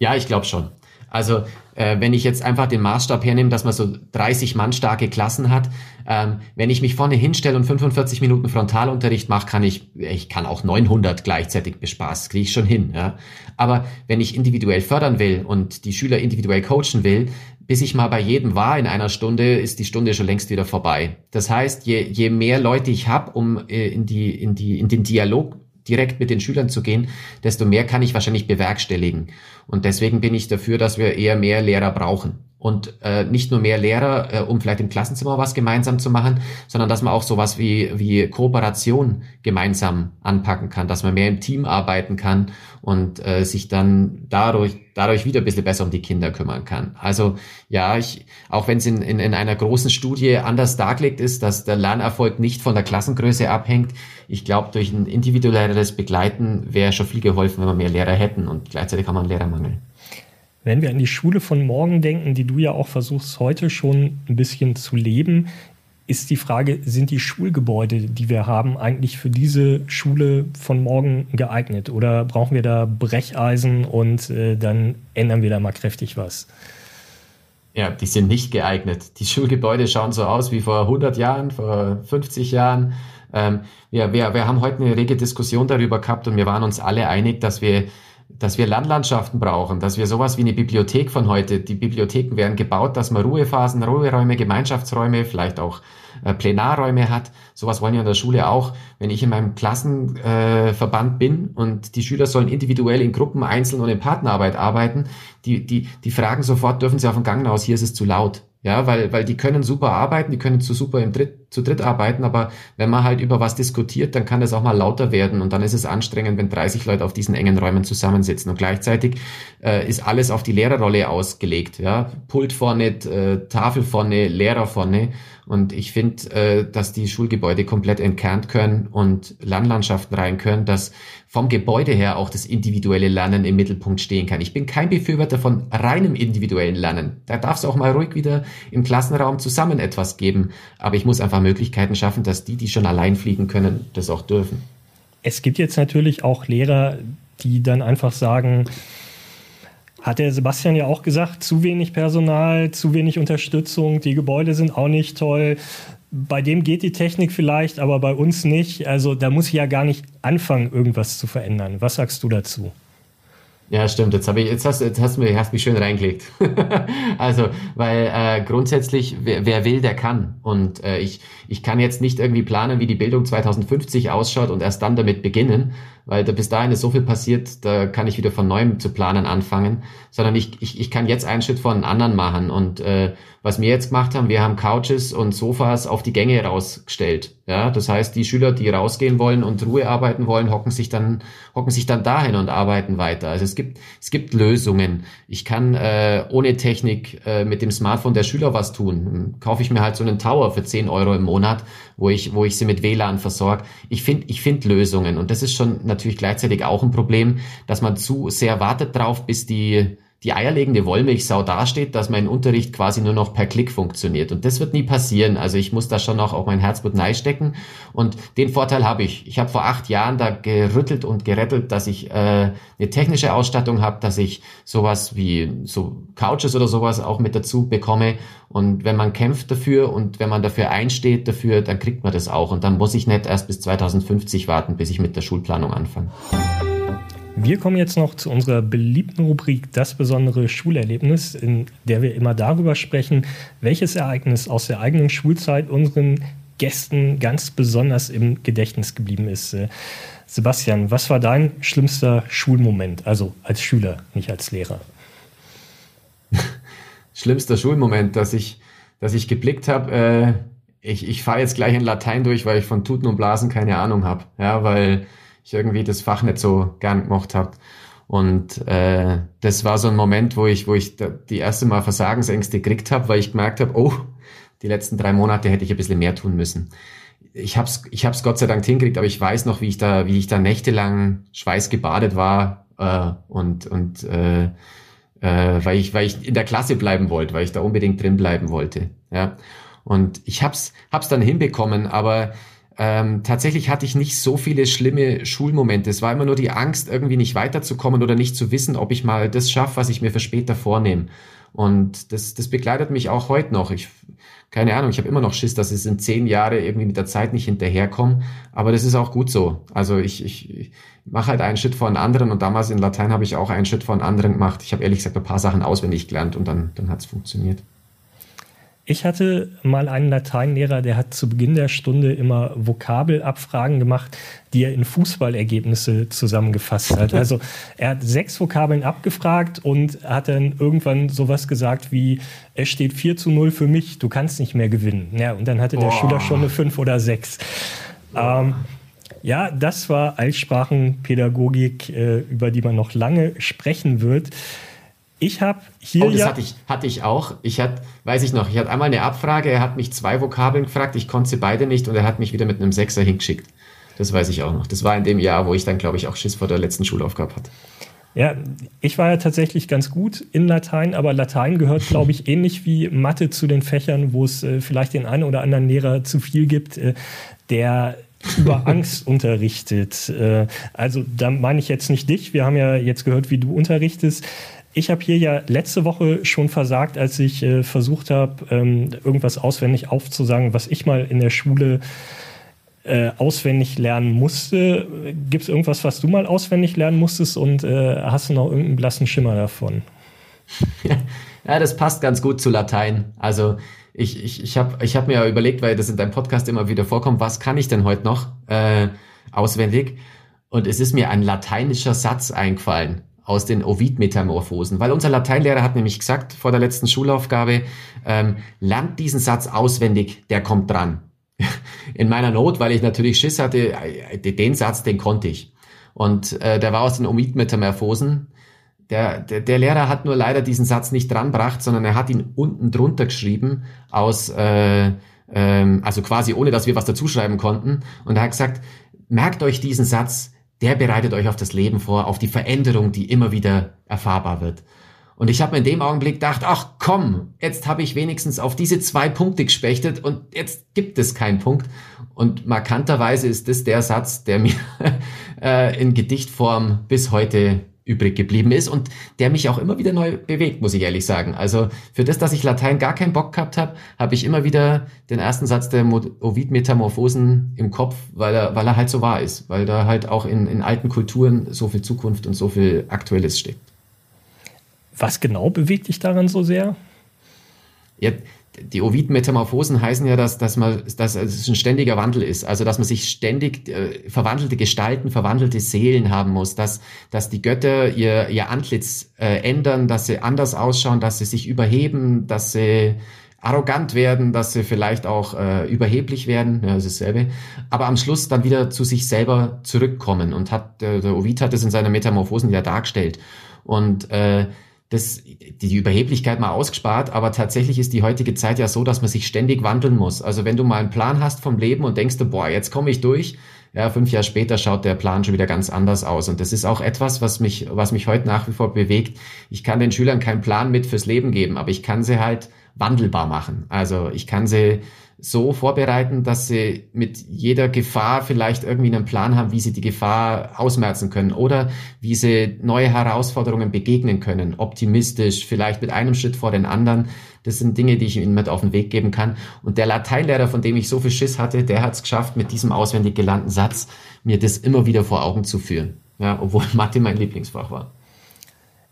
Ja, ich glaube schon. Also äh, wenn ich jetzt einfach den Maßstab hernehme, dass man so 30 Mann starke Klassen hat, ähm, wenn ich mich vorne hinstelle und 45 Minuten Frontalunterricht mache, kann ich, ich kann auch 900 gleichzeitig bespaßen, kriege ich schon hin. Ja? Aber wenn ich individuell fördern will und die Schüler individuell coachen will, bis ich mal bei jedem war in einer Stunde, ist die Stunde schon längst wieder vorbei. Das heißt, je, je mehr Leute ich habe, um äh, in, die, in, die, in den Dialog direkt mit den Schülern zu gehen, desto mehr kann ich wahrscheinlich bewerkstelligen. Und deswegen bin ich dafür, dass wir eher mehr Lehrer brauchen. und äh, nicht nur mehr Lehrer, äh, um vielleicht im Klassenzimmer was gemeinsam zu machen, sondern dass man auch sowas wie, wie Kooperation gemeinsam anpacken kann, dass man mehr im Team arbeiten kann und äh, sich dann dadurch, dadurch wieder ein bisschen besser um die Kinder kümmern kann. Also ja, ich, auch wenn es in, in, in einer großen Studie anders dargelegt ist, dass der Lernerfolg nicht von der Klassengröße abhängt, ich glaube, durch ein individuelleres Begleiten wäre schon viel geholfen, wenn wir mehr Lehrer hätten und gleichzeitig haben wir einen Lehrermangel. Wenn wir an die Schule von morgen denken, die du ja auch versuchst heute schon ein bisschen zu leben, ist die Frage, sind die Schulgebäude, die wir haben, eigentlich für diese Schule von morgen geeignet? Oder brauchen wir da Brecheisen und äh, dann ändern wir da mal kräftig was? Ja, die sind nicht geeignet. Die Schulgebäude schauen so aus wie vor 100 Jahren, vor 50 Jahren. Ähm, wir, wir, wir haben heute eine rege Diskussion darüber gehabt und wir waren uns alle einig, dass wir dass wir Landlandschaften brauchen, dass wir sowas wie eine Bibliothek von heute, die Bibliotheken werden gebaut, dass man Ruhephasen, Ruheräume, Gemeinschaftsräume, vielleicht auch äh, Plenarräume hat. Sowas wollen wir in der Schule auch. Wenn ich in meinem Klassenverband äh, bin und die Schüler sollen individuell in Gruppen, einzeln und in Partnerarbeit arbeiten, die, die, die fragen sofort, dürfen sie auf dem Gang aus, hier ist es zu laut. Ja, weil, weil die können super arbeiten, die können zu super im Dritt, zu dritt arbeiten, aber wenn man halt über was diskutiert, dann kann das auch mal lauter werden und dann ist es anstrengend, wenn 30 Leute auf diesen engen Räumen zusammensitzen und gleichzeitig äh, ist alles auf die Lehrerrolle ausgelegt. Ja, Pult vorne, äh, Tafel vorne, Lehrer vorne und ich finde, äh, dass die Schulgebäude komplett entkernt können und Lernlandschaften rein können, dass vom Gebäude her auch das individuelle Lernen im Mittelpunkt stehen kann. Ich bin kein Befürworter von reinem individuellen Lernen. Da darf es auch mal ruhig wieder im Klassenraum zusammen etwas geben. Aber ich muss einfach Möglichkeiten schaffen, dass die, die schon allein fliegen können, das auch dürfen. Es gibt jetzt natürlich auch Lehrer, die dann einfach sagen, hat der Sebastian ja auch gesagt, zu wenig Personal, zu wenig Unterstützung, die Gebäude sind auch nicht toll. Bei dem geht die Technik vielleicht, aber bei uns nicht. Also da muss ich ja gar nicht anfangen, irgendwas zu verändern. Was sagst du dazu? Ja, stimmt. Jetzt habe ich, jetzt hast, jetzt hast du mich, hast mich schön reingelegt. also, weil äh, grundsätzlich, wer, wer will, der kann. Und äh, ich, ich kann jetzt nicht irgendwie planen, wie die Bildung 2050 ausschaut und erst dann damit beginnen, weil da bis dahin ist so viel passiert, da kann ich wieder von neuem zu planen anfangen, sondern ich, ich, ich kann jetzt einen Schritt vor den anderen machen. Und äh, was wir jetzt gemacht haben, wir haben Couches und Sofas auf die Gänge rausgestellt. Ja, das heißt, die Schüler, die rausgehen wollen und Ruhe arbeiten wollen, hocken sich dann, hocken sich dann dahin und arbeiten weiter. Also es gibt, es gibt Lösungen. Ich kann äh, ohne Technik äh, mit dem Smartphone der Schüler was tun. Kaufe ich mir halt so einen Tower für 10 Euro im Monat, wo ich, wo ich sie mit WLAN versorge. Ich finde, ich finde Lösungen. Und das ist schon natürlich gleichzeitig auch ein Problem, dass man zu sehr wartet drauf, bis die die eierlegende Wollmilchsau dasteht, dass mein Unterricht quasi nur noch per Klick funktioniert. Und das wird nie passieren. Also ich muss da schon noch auch mein Herzblut stecken. Und den Vorteil habe ich. Ich habe vor acht Jahren da gerüttelt und gerettelt, dass ich äh, eine technische Ausstattung habe, dass ich sowas wie so Couches oder sowas auch mit dazu bekomme. Und wenn man kämpft dafür und wenn man dafür einsteht dafür, dann kriegt man das auch. Und dann muss ich nicht erst bis 2050 warten, bis ich mit der Schulplanung anfange. Wir kommen jetzt noch zu unserer beliebten Rubrik Das besondere Schulerlebnis, in der wir immer darüber sprechen, welches Ereignis aus der eigenen Schulzeit unseren Gästen ganz besonders im Gedächtnis geblieben ist. Äh, Sebastian, was war dein schlimmster Schulmoment? Also als Schüler, nicht als Lehrer. Schlimmster Schulmoment, dass ich, dass ich geblickt habe, äh, ich, ich fahre jetzt gleich in Latein durch, weil ich von Tuten und Blasen keine Ahnung habe. Ja, weil ich irgendwie das Fach nicht so gern gemacht habe. Und äh, das war so ein Moment, wo ich, wo ich die erste Mal Versagensängste gekriegt habe, weil ich gemerkt habe, oh, die letzten drei Monate hätte ich ein bisschen mehr tun müssen. Ich hab's, ich hab's Gott sei Dank hingekriegt, aber ich weiß noch, wie ich da, wie ich da nächtelang schweißgebadet war äh, und und äh, äh, weil ich, weil ich in der Klasse bleiben wollte, weil ich da unbedingt drin bleiben wollte. Ja, und ich hab's, hab's dann hinbekommen, aber ähm, tatsächlich hatte ich nicht so viele schlimme Schulmomente. Es war immer nur die Angst, irgendwie nicht weiterzukommen oder nicht zu wissen, ob ich mal das schaffe, was ich mir für später vornehme. Und das, das begleitet mich auch heute noch. Ich, keine Ahnung, ich habe immer noch Schiss, dass es in zehn Jahre irgendwie mit der Zeit nicht hinterherkomme. Aber das ist auch gut so. Also ich, ich, ich mache halt einen Schritt vor den anderen und damals in Latein habe ich auch einen Schritt vor den anderen gemacht. Ich habe ehrlich gesagt ein paar Sachen auswendig gelernt und dann, dann hat es funktioniert. Ich hatte mal einen Lateinlehrer, der hat zu Beginn der Stunde immer Vokabelabfragen gemacht, die er in Fußballergebnisse zusammengefasst hat. Also er hat sechs Vokabeln abgefragt und hat dann irgendwann sowas gesagt wie, es steht 4 zu 0 für mich, du kannst nicht mehr gewinnen. Ja, und dann hatte der Boah. Schüler schon eine 5 oder 6. Ähm, ja, das war Altsprachenpädagogik, äh, über die man noch lange sprechen wird. Ich habe hier. Oh, das ja hatte, ich, hatte ich auch. Ich hatte, weiß ich noch, ich hatte einmal eine Abfrage, er hat mich zwei Vokabeln gefragt, ich konnte sie beide nicht und er hat mich wieder mit einem Sechser hingeschickt. Das weiß ich auch noch. Das war in dem Jahr, wo ich dann, glaube ich, auch Schiss vor der letzten Schulaufgabe hatte. Ja, ich war ja tatsächlich ganz gut in Latein, aber Latein gehört, glaube ich, ähnlich wie Mathe zu den Fächern, wo es äh, vielleicht den einen oder anderen Lehrer zu viel gibt, äh, der über Angst unterrichtet. Äh, also da meine ich jetzt nicht dich. Wir haben ja jetzt gehört, wie du unterrichtest. Ich habe hier ja letzte Woche schon versagt, als ich äh, versucht habe, ähm, irgendwas auswendig aufzusagen, was ich mal in der Schule äh, auswendig lernen musste. Gibt es irgendwas, was du mal auswendig lernen musstest und äh, hast du noch irgendeinen blassen Schimmer davon? Ja, das passt ganz gut zu Latein. Also ich, ich, ich habe ich hab mir überlegt, weil das in deinem Podcast immer wieder vorkommt, was kann ich denn heute noch äh, auswendig? Und es ist mir ein lateinischer Satz eingefallen aus den Ovid-Metamorphosen, weil unser Lateinlehrer hat nämlich gesagt vor der letzten Schulaufgabe, ähm, lernt diesen Satz auswendig, der kommt dran. In meiner Not, weil ich natürlich Schiss hatte, äh, den Satz, den konnte ich. Und äh, der war aus den Ovid-Metamorphosen. Der, der, der Lehrer hat nur leider diesen Satz nicht dranbracht, sondern er hat ihn unten drunter geschrieben aus, äh, ähm, also quasi ohne, dass wir was dazuschreiben konnten. Und er hat gesagt, merkt euch diesen Satz, der bereitet euch auf das Leben vor, auf die Veränderung, die immer wieder erfahrbar wird. Und ich habe in dem Augenblick gedacht, ach komm, jetzt habe ich wenigstens auf diese zwei Punkte gespechtet und jetzt gibt es keinen Punkt. Und markanterweise ist das der Satz, der mir äh, in Gedichtform bis heute übrig geblieben ist und der mich auch immer wieder neu bewegt, muss ich ehrlich sagen. Also für das, dass ich Latein gar keinen Bock gehabt habe, habe ich immer wieder den ersten Satz der Ovid-Metamorphosen im Kopf, weil er, weil er halt so wahr ist, weil da halt auch in, in alten Kulturen so viel Zukunft und so viel Aktuelles steckt. Was genau bewegt dich daran so sehr? Ja, die Ovid-Metamorphosen heißen ja, dass, dass, man, dass es ein ständiger Wandel ist. Also, dass man sich ständig äh, verwandelte Gestalten, verwandelte Seelen haben muss, dass, dass die Götter ihr, ihr Antlitz äh, ändern, dass sie anders ausschauen, dass sie sich überheben, dass sie arrogant werden, dass sie vielleicht auch äh, überheblich werden, ja, das ist dasselbe, aber am Schluss dann wieder zu sich selber zurückkommen und hat, der, der Ovid hat es in seiner Metamorphosen ja dargestellt. Und äh, das, die Überheblichkeit mal ausgespart, aber tatsächlich ist die heutige Zeit ja so, dass man sich ständig wandeln muss. Also wenn du mal einen Plan hast vom Leben und denkst boah, jetzt komme ich durch, ja, fünf Jahre später schaut der Plan schon wieder ganz anders aus. Und das ist auch etwas, was mich, was mich heute nach wie vor bewegt. Ich kann den Schülern keinen Plan mit fürs Leben geben, aber ich kann sie halt wandelbar machen. Also ich kann sie so vorbereiten, dass sie mit jeder Gefahr vielleicht irgendwie einen Plan haben, wie sie die Gefahr ausmerzen können oder wie sie neue Herausforderungen begegnen können, optimistisch, vielleicht mit einem Schritt vor den anderen. Das sind Dinge, die ich ihnen mit auf den Weg geben kann. Und der Lateinlehrer, von dem ich so viel Schiss hatte, der hat es geschafft, mit diesem auswendig gelernten Satz mir das immer wieder vor Augen zu führen. Ja, obwohl Mathe mein Lieblingsfach war.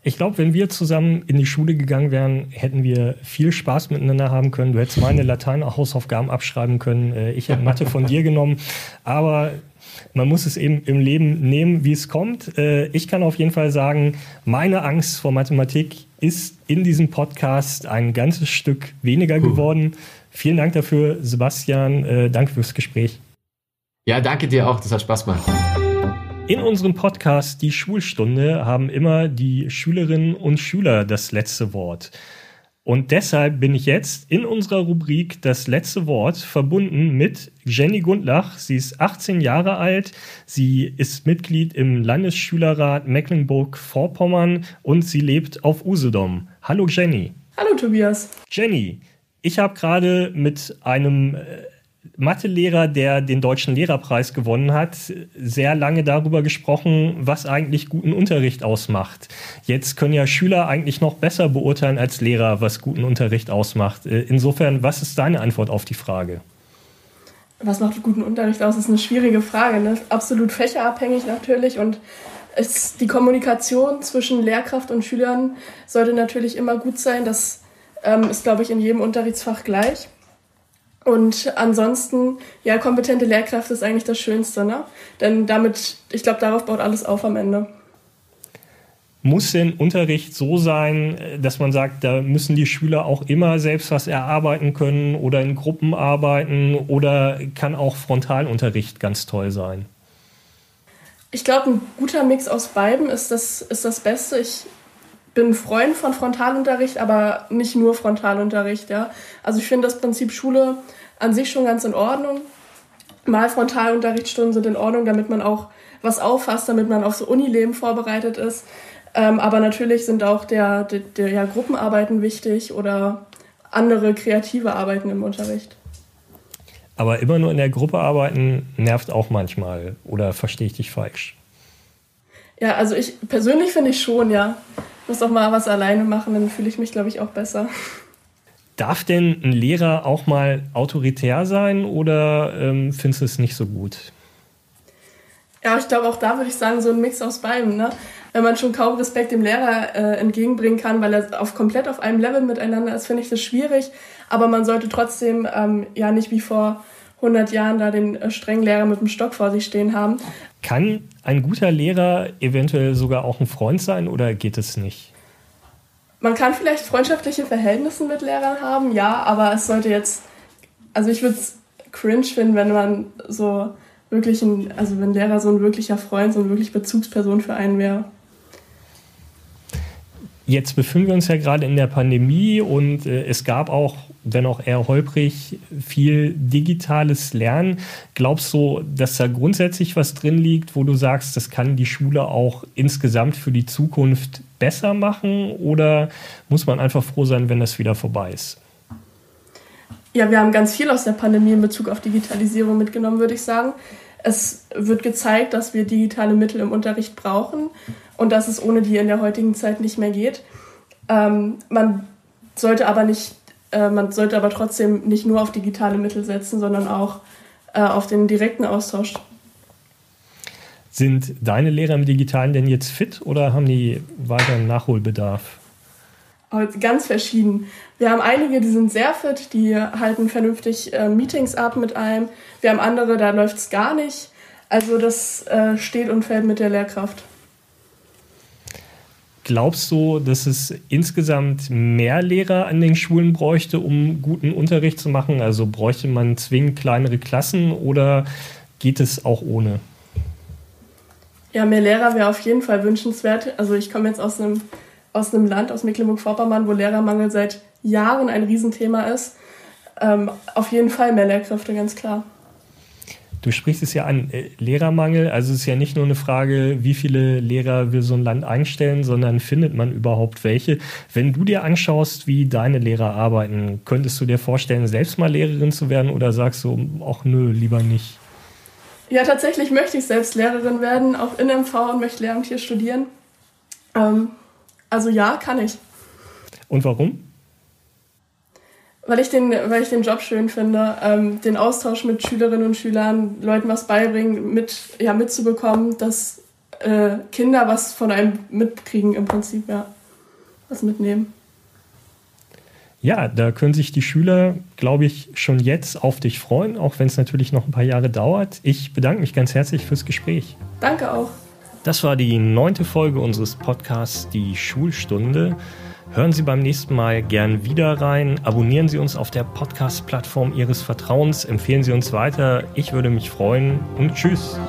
Ich glaube, wenn wir zusammen in die Schule gegangen wären, hätten wir viel Spaß miteinander haben können. Du hättest meine Latein-Hausaufgaben abschreiben können. Äh, ich hätte Mathe von dir genommen. Aber man muss es eben im Leben nehmen, wie es kommt. Äh, ich kann auf jeden Fall sagen, meine Angst vor Mathematik ist in diesem Podcast ein ganzes Stück weniger geworden. Vielen Dank dafür, Sebastian. Äh, danke fürs Gespräch. Ja, danke dir auch. Das hat Spaß gemacht. In unserem Podcast Die Schulstunde haben immer die Schülerinnen und Schüler das letzte Wort. Und deshalb bin ich jetzt in unserer Rubrik Das letzte Wort verbunden mit Jenny Gundlach. Sie ist 18 Jahre alt. Sie ist Mitglied im Landesschülerrat Mecklenburg-Vorpommern und sie lebt auf Usedom. Hallo Jenny. Hallo Tobias. Jenny, ich habe gerade mit einem äh, Mathelehrer, der den deutschen Lehrerpreis gewonnen hat, sehr lange darüber gesprochen, was eigentlich guten Unterricht ausmacht. Jetzt können ja Schüler eigentlich noch besser beurteilen als Lehrer, was guten Unterricht ausmacht. Äh, insofern, was ist deine Antwort auf die Frage? Was macht guten Unterricht aus? Das ist eine schwierige Frage. Ne? Absolut fächerabhängig natürlich und es, die Kommunikation zwischen Lehrkraft und Schülern sollte natürlich immer gut sein, dass ähm, ist, glaube ich, in jedem Unterrichtsfach gleich. Und ansonsten, ja, kompetente Lehrkräfte ist eigentlich das Schönste, ne? Denn damit, ich glaube, darauf baut alles auf am Ende. Muss denn Unterricht so sein, dass man sagt, da müssen die Schüler auch immer selbst was erarbeiten können oder in Gruppen arbeiten oder kann auch Frontalunterricht ganz toll sein? Ich glaube, ein guter Mix aus beiden ist das, ist das Beste. Ich bin Freund von Frontalunterricht, aber nicht nur Frontalunterricht. Ja? Also ich finde das Prinzip Schule an sich schon ganz in Ordnung. Mal Frontalunterrichtsstunden sind in Ordnung, damit man auch was auffasst, damit man auf so Unileben vorbereitet ist. Ähm, aber natürlich sind auch der, der, der ja, Gruppenarbeiten wichtig oder andere kreative Arbeiten im Unterricht. Aber immer nur in der Gruppe arbeiten nervt auch manchmal. Oder verstehe ich dich falsch? Ja, also ich persönlich finde ich schon, ja. Muss doch mal was alleine machen, dann fühle ich mich, glaube ich, auch besser. Darf denn ein Lehrer auch mal autoritär sein oder ähm, findest du es nicht so gut? Ja, ich glaube auch da würde ich sagen, so ein Mix aus beidem. Ne? Wenn man schon kaum Respekt dem Lehrer äh, entgegenbringen kann, weil er auf, komplett auf einem Level miteinander ist, finde ich das schwierig. Aber man sollte trotzdem ähm, ja nicht wie vor 100 Jahren da den äh, strengen Lehrer mit dem Stock vor sich stehen haben. Kann ein guter Lehrer eventuell sogar auch ein Freund sein oder geht es nicht? Man kann vielleicht freundschaftliche Verhältnisse mit Lehrern haben, ja, aber es sollte jetzt, also ich würde es cringe finden, wenn man so wirklich ein, also wenn Lehrer so ein wirklicher Freund, so eine wirklich Bezugsperson für einen wäre. Jetzt befinden wir uns ja gerade in der Pandemie und äh, es gab auch, wenn auch eher holprig, viel digitales Lernen. Glaubst du, dass da grundsätzlich was drin liegt, wo du sagst, das kann die Schule auch insgesamt für die Zukunft besser machen oder muss man einfach froh sein, wenn das wieder vorbei ist? Ja, wir haben ganz viel aus der Pandemie in Bezug auf Digitalisierung mitgenommen, würde ich sagen. Es wird gezeigt, dass wir digitale Mittel im Unterricht brauchen und dass es ohne die in der heutigen Zeit nicht mehr geht. Ähm, man sollte aber nicht, äh, man sollte aber trotzdem nicht nur auf digitale Mittel setzen, sondern auch äh, auf den direkten Austausch. Sind deine Lehrer im Digitalen denn jetzt fit oder haben die weiteren Nachholbedarf? Ganz verschieden. Wir haben einige, die sind sehr fit, die halten vernünftig äh, Meetings ab mit einem. Wir haben andere, da läuft es gar nicht. Also das äh, steht und fällt mit der Lehrkraft. Glaubst du, dass es insgesamt mehr Lehrer an den Schulen bräuchte, um guten Unterricht zu machen? Also bräuchte man zwingend kleinere Klassen oder geht es auch ohne? Ja, mehr Lehrer wäre auf jeden Fall wünschenswert. Also ich komme jetzt aus einem, aus einem Land, aus Mecklenburg-Vorpommern, wo Lehrermangel seit Jahren ein Riesenthema ist. Ähm, auf jeden Fall mehr Lehrkräfte, ganz klar. Du sprichst es ja an, äh, Lehrermangel. Also es ist ja nicht nur eine Frage, wie viele Lehrer will so ein Land einstellen, sondern findet man überhaupt welche? Wenn du dir anschaust, wie deine Lehrer arbeiten, könntest du dir vorstellen, selbst mal Lehrerin zu werden oder sagst du, ach nö, lieber nicht? Ja, tatsächlich möchte ich selbst Lehrerin werden, auch in MV und möchte Lehramt hier studieren. Ähm, also ja, kann ich. Und warum? Weil ich den, weil ich den Job schön finde, ähm, den Austausch mit Schülerinnen und Schülern, Leuten was beibringen, mit, ja, mitzubekommen, dass äh, Kinder was von einem mitkriegen im Prinzip, ja, was mitnehmen. Ja, da können sich die Schüler, glaube ich, schon jetzt auf dich freuen, auch wenn es natürlich noch ein paar Jahre dauert. Ich bedanke mich ganz herzlich fürs Gespräch. Danke auch. Das war die neunte Folge unseres Podcasts Die Schulstunde. Hören Sie beim nächsten Mal gern wieder rein. Abonnieren Sie uns auf der Podcast-Plattform Ihres Vertrauens. Empfehlen Sie uns weiter. Ich würde mich freuen und tschüss.